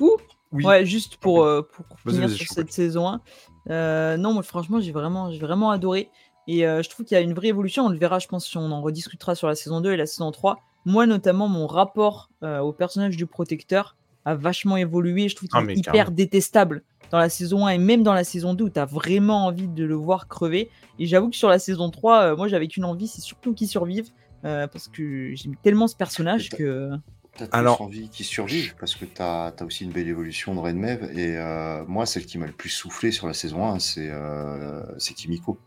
Oui. ouais, juste pour, euh, pour finir sur cette saison 1, euh, non, moi franchement, j'ai vraiment, j'ai vraiment adoré. Et euh, je trouve qu'il y a une vraie évolution. On le verra, je pense, si on en rediscutera sur la saison 2 et la saison 3. Moi, notamment, mon rapport euh, au personnage du protecteur a vachement évolué. Je trouve qu'il Ah, mais est hyper carrément. détestable dans la saison 1 et même dans la saison 2 où tu as vraiment envie de le voir crever. Et j'avoue que sur la saison 3, euh, moi, j'avais qu'une envie, c'est surtout qu'il survive. euh, parce que j'aime tellement ce personnage que. T'as Alors- envie qu'ils survivent parce que t'as as aussi une belle évolution de Redmev et euh, moi celle qui m'a le plus soufflé sur la saison 1 c'est euh, c'est Kimiko.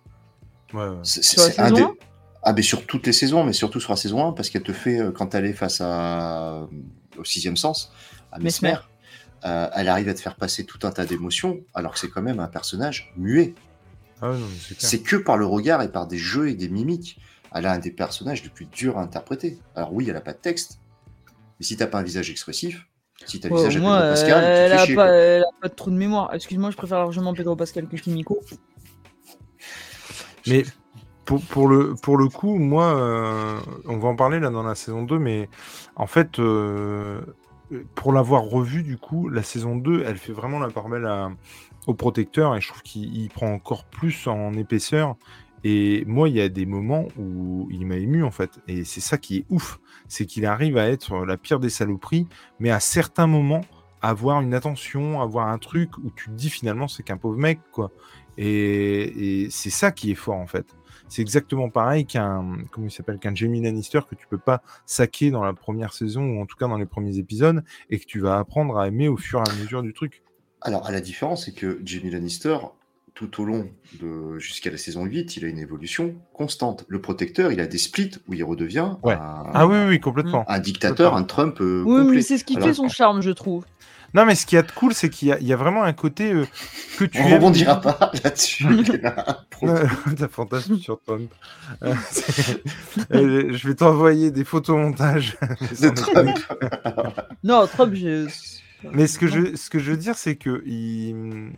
Ouais, ouais. C'est un des- 1? Ah mais sur toutes les saisons mais surtout sur la saison 1 parce qu'elle te fait euh, quand elle est face à au sixième sens à Mesmer. Euh, elle arrive à te faire passer tout un tas d'émotions alors que c'est quand même un personnage muet. Ah c'est que par le regard et par des jeux et des mimiques. Elle a un des personnages les plus durs à interpréter. Alors oui, elle a pas de texte, mais si t'as pas un visage expressif, si t'as le Ouais, visage au à Pedro Pascal, euh, elle, tu te fais a chier, pas, quoi. elle a pas de trou de mémoire. Excuse-moi, je préfère largement Pedro Pascal que Kimiko. Mais pour, le, pour le coup, moi, euh, on va en parler là dans la saison 2, mais en fait, euh, pour l'avoir revu, du coup, la saison 2, elle fait vraiment la part belle au protecteur et je trouve qu'il il prend encore plus en épaisseur. Et moi, il y a des moments où il m'a ému en fait. Et c'est ça qui est ouf. C'est qu'il arrive à être la pire des saloperies, mais à certains moments, avoir une attention, avoir un truc où tu te dis finalement c'est qu'un pauvre mec, quoi. Et c'est ça qui est fort en fait. C'est exactement pareil qu'un comment il s'appelle qu'un Jamie Lannister que tu peux pas saquer dans la première saison ou en tout cas dans les premiers épisodes et que tu vas apprendre à aimer au fur et à mesure du truc. Alors, à la différence, c'est que Jamie Lannister, tout au long de jusqu'à la saison 8, il a une évolution constante. Le protecteur, il a des splits où il redevient Ouais. un, Ah oui, oui, complètement. un dictateur, un Trump euh, Oui, complet. mais c'est ce qui Alors, fait son charme, je trouve. Non, mais ce qui est cool, c'est qu'il y, a- il y a vraiment un côté euh, que tu On aimes. rebondira pas là-dessus. Euh, T'as fantasme sur Trump. Euh, c'est- euh, je vais t'envoyer des photomontages. de Trump. Non, Trump, je. Mais ce que, je, ce que je veux dire, c'est que il...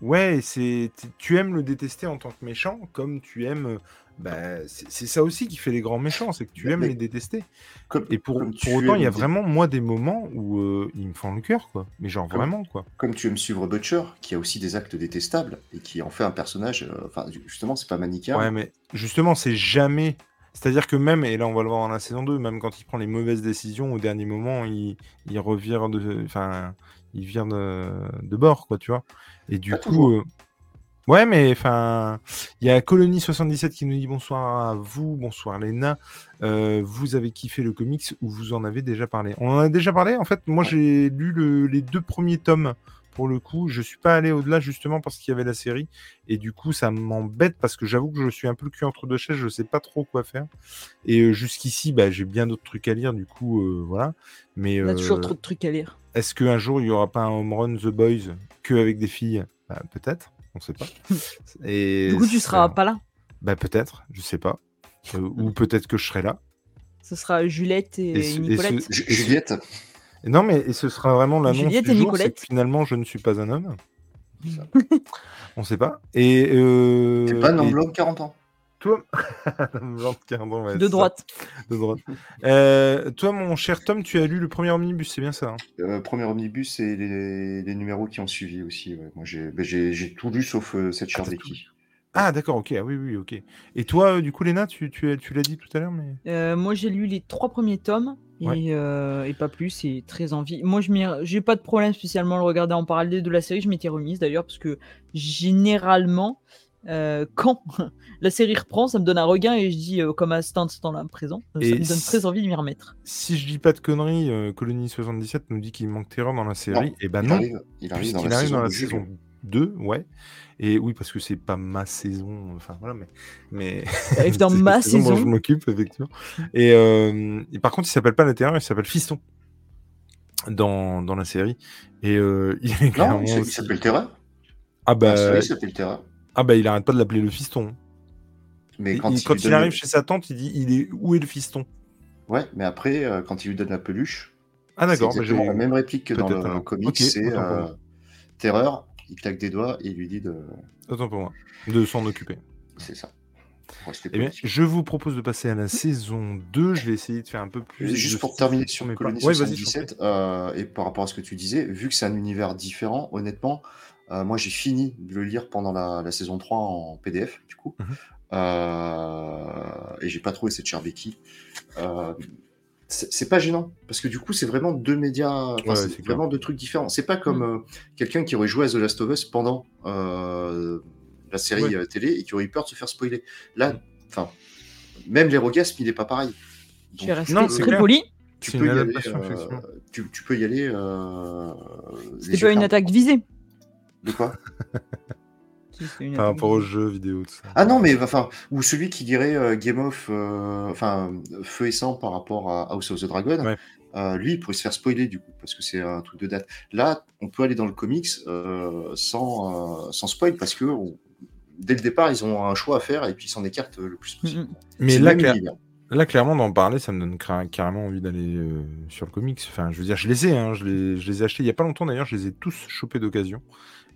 Ouais, c'est tu aimes le détester en tant que méchant, comme tu aimes. Bah, c'est ça aussi qui fait les grands méchants, c'est que tu aimes les détester. et pour, pour autant, il y a vraiment, moi, des moments où euh, ils me font le cœur, quoi. Mais genre vraiment, quoi. Comme tu aimes suivre Butcher, qui a aussi des actes détestables et qui en fait un personnage. Euh, enfin, justement, c'est pas manichéen. Ouais, mais justement, c'est jamais. C'est-à-dire que même, et là on va le voir dans la saison 2, même quand il prend les mauvaises décisions, au dernier moment, il, il revient de. Enfin, il vient de, de bord, quoi, tu vois. Et du coup. Ouais, mais enfin, il y a Colony77 qui nous dit bonsoir à vous, bonsoir Léna. Euh, vous avez kiffé le comics ou vous en avez déjà parlé? On en a déjà parlé. En fait, moi j'ai lu les deux premiers tomes pour le coup. Je suis pas allé au-delà justement parce qu'il y avait la série. Et du coup, ça m'embête parce que j'avoue que je suis un peu le cul entre deux chaises. Je sais pas trop quoi faire. Et euh, jusqu'ici, bah, j'ai bien d'autres trucs à lire. Du coup, euh, voilà. Mais, On a toujours trop de trucs à lire. Est-ce qu'un jour, il y aura pas un home run The Boys que avec des filles? Bah, Peut-être. On sait pas. Et du coup, tu seras pas là Bah, peut-être. Je sais pas. Euh, ou peut-être que je serai là. Ce sera Juliette et, et Nicolette. Juliette. Non, mais et ce sera vraiment l'annonce du jour, c'est que finalement, je ne suis pas un homme. On sait pas. Et euh, T'es pas un homme de 40 ans. Toi, de 40 ans, de droite. De droite. Euh, toi, mon cher Tom, tu as lu le premier omnibus, c'est bien ça hein? Euh, Premier omnibus et les, les, numéros qui ont suivi aussi. Ouais. Moi, ben, j'ai tout lu sauf euh, cette chère ah, ah, d'accord, ok, ah, oui, oui, ok. Et toi, euh, du coup, Léna, tu, tu, tu l'as dit tout à l'heure, mais. Euh, moi, j'ai lu les trois premiers tomes. Euh, et, pas plus, et très envie. Moi, je j'ai pas de problème spécialement à le regarder en parallèle de la série. Je m'étais remise d'ailleurs, parce que généralement, euh, quand la série reprend, ça me donne un regain et je dis, comme à cet instant-là présent, ça me donne très envie de m'y remettre. Si je dis pas de conneries, Colony 77 nous dit qu'il manque terreur dans la série. et ben non, il arrive, dans, la dans la saison 2, ouais. Et oui, parce que c'est pas ma saison. Enfin voilà, mais. mais... arrive dans ma saison. je m'occupe, effectivement. Et, euh, et, par contre, il s'appelle pas l'intérieur, il s'appelle Fiston. Dans, dans la série. Et euh, il est Non, il s'appelle Terra. Ah bah. il s'appelle Terra. Ah bah, il arrête pas de l'appeler le fiston. Mais quand, il, quand il, arrive chez sa tante, il dit il est où est le fiston? Ouais, mais après, euh, quand il lui donne la peluche. Ah d'accord. C'est bah, la même réplique que dans le comic, c'est euh, Terreur, il claque des doigts et il lui dit de. Autant pour moi. De s'en occuper. C'est ça. Eh bien, je vous propose de passer à la saison 2. Je vais essayer de faire un peu plus. Juste pour terminer sur mes Colony 77, euh, et par rapport à ce que tu disais, vu que c'est un univers différent, honnêtement, euh, moi j'ai fini de le lire pendant la, saison 3 en PDF, du coup. Mhm. Euh, et j'ai pas trouvé cette chère Becky. C'est pas gênant parce que du coup c'est vraiment deux médias c'est vraiment deux trucs différents. C'est pas comme mm. euh, quelqu'un qui aurait joué à The Last of Us pendant euh, la série euh, télé et qui aurait eu peur de se faire spoiler. Là mm. enfin même l'érogasme il est pas pareil. Donc, non, très poli. Tu peux, aller, tu, peux, y aller c'est pas une attaque visée de quoi par rapport aux jeux vidéo. Tout ça. Ah non, mais enfin, ou celui qui dirait euh, Game of, euh, enfin, feu et sang par rapport à House of the Dragon, euh, lui, il pourrait se faire spoiler du coup, parce que c'est un truc de date. Là, on peut aller dans le comics sans, sans spoil, parce que dès le départ, ils ont un choix à faire et puis ils s'en écartent le plus possible. Mais là, là, clairement, d'en parler, ça me donne carrément envie d'aller sur le comics. Enfin, je veux dire, je les ai, hein, je, les, je les ai achetés il y a pas longtemps d'ailleurs, je les ai tous chopés d'occasion.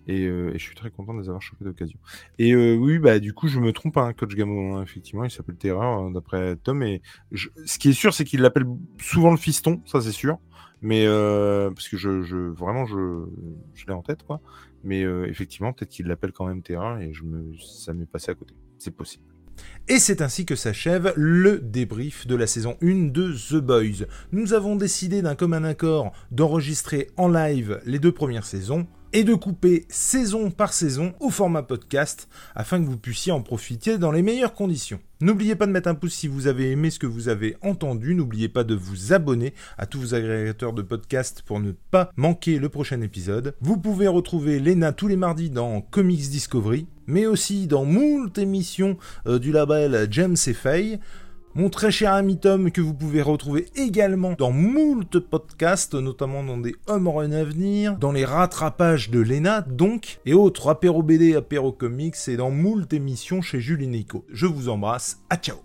Euh, et, je suis très content de les avoir chopés d'occasion. Et euh, oui, bah du coup, je me trompe hein, Coach Gamo, hein, effectivement, il s'appelle Terreur, hein, d'après Tom. Et ce qui est sûr, c'est qu'il l'appelle souvent le fiston, ça c'est sûr. Mais euh, parce que je, je vraiment, je, je l'ai en tête, quoi. Mais effectivement, peut-être qu'il l'appelle quand même Terreur et je me, ça m'est passé à côté. C'est possible. Et c'est ainsi que s'achève le débrief de la saison 1 de The Boys. Nous avons décidé d'un commun accord d'enregistrer en live les deux premières saisons et de couper saison par saison au format podcast afin que vous puissiez en profiter dans les meilleures conditions. N'oubliez pas de mettre un pouce si vous avez aimé ce que vous avez entendu, n'oubliez pas de vous abonner à tous vos agrégateurs de podcast pour ne pas manquer le prochain épisode. Vous pouvez retrouver Lena tous les mardis dans Comics Discovery, mais aussi dans moult émissions euh, du James et Faye. Mon très cher ami Tom, que vous pouvez retrouver également dans moult podcasts, notamment dans des home run à venir, dans les rattrapages de Lena, donc, et autres apéro BD, apéro comics, et dans moult émissions chez Julie Nico. Je vous embrasse, à ciao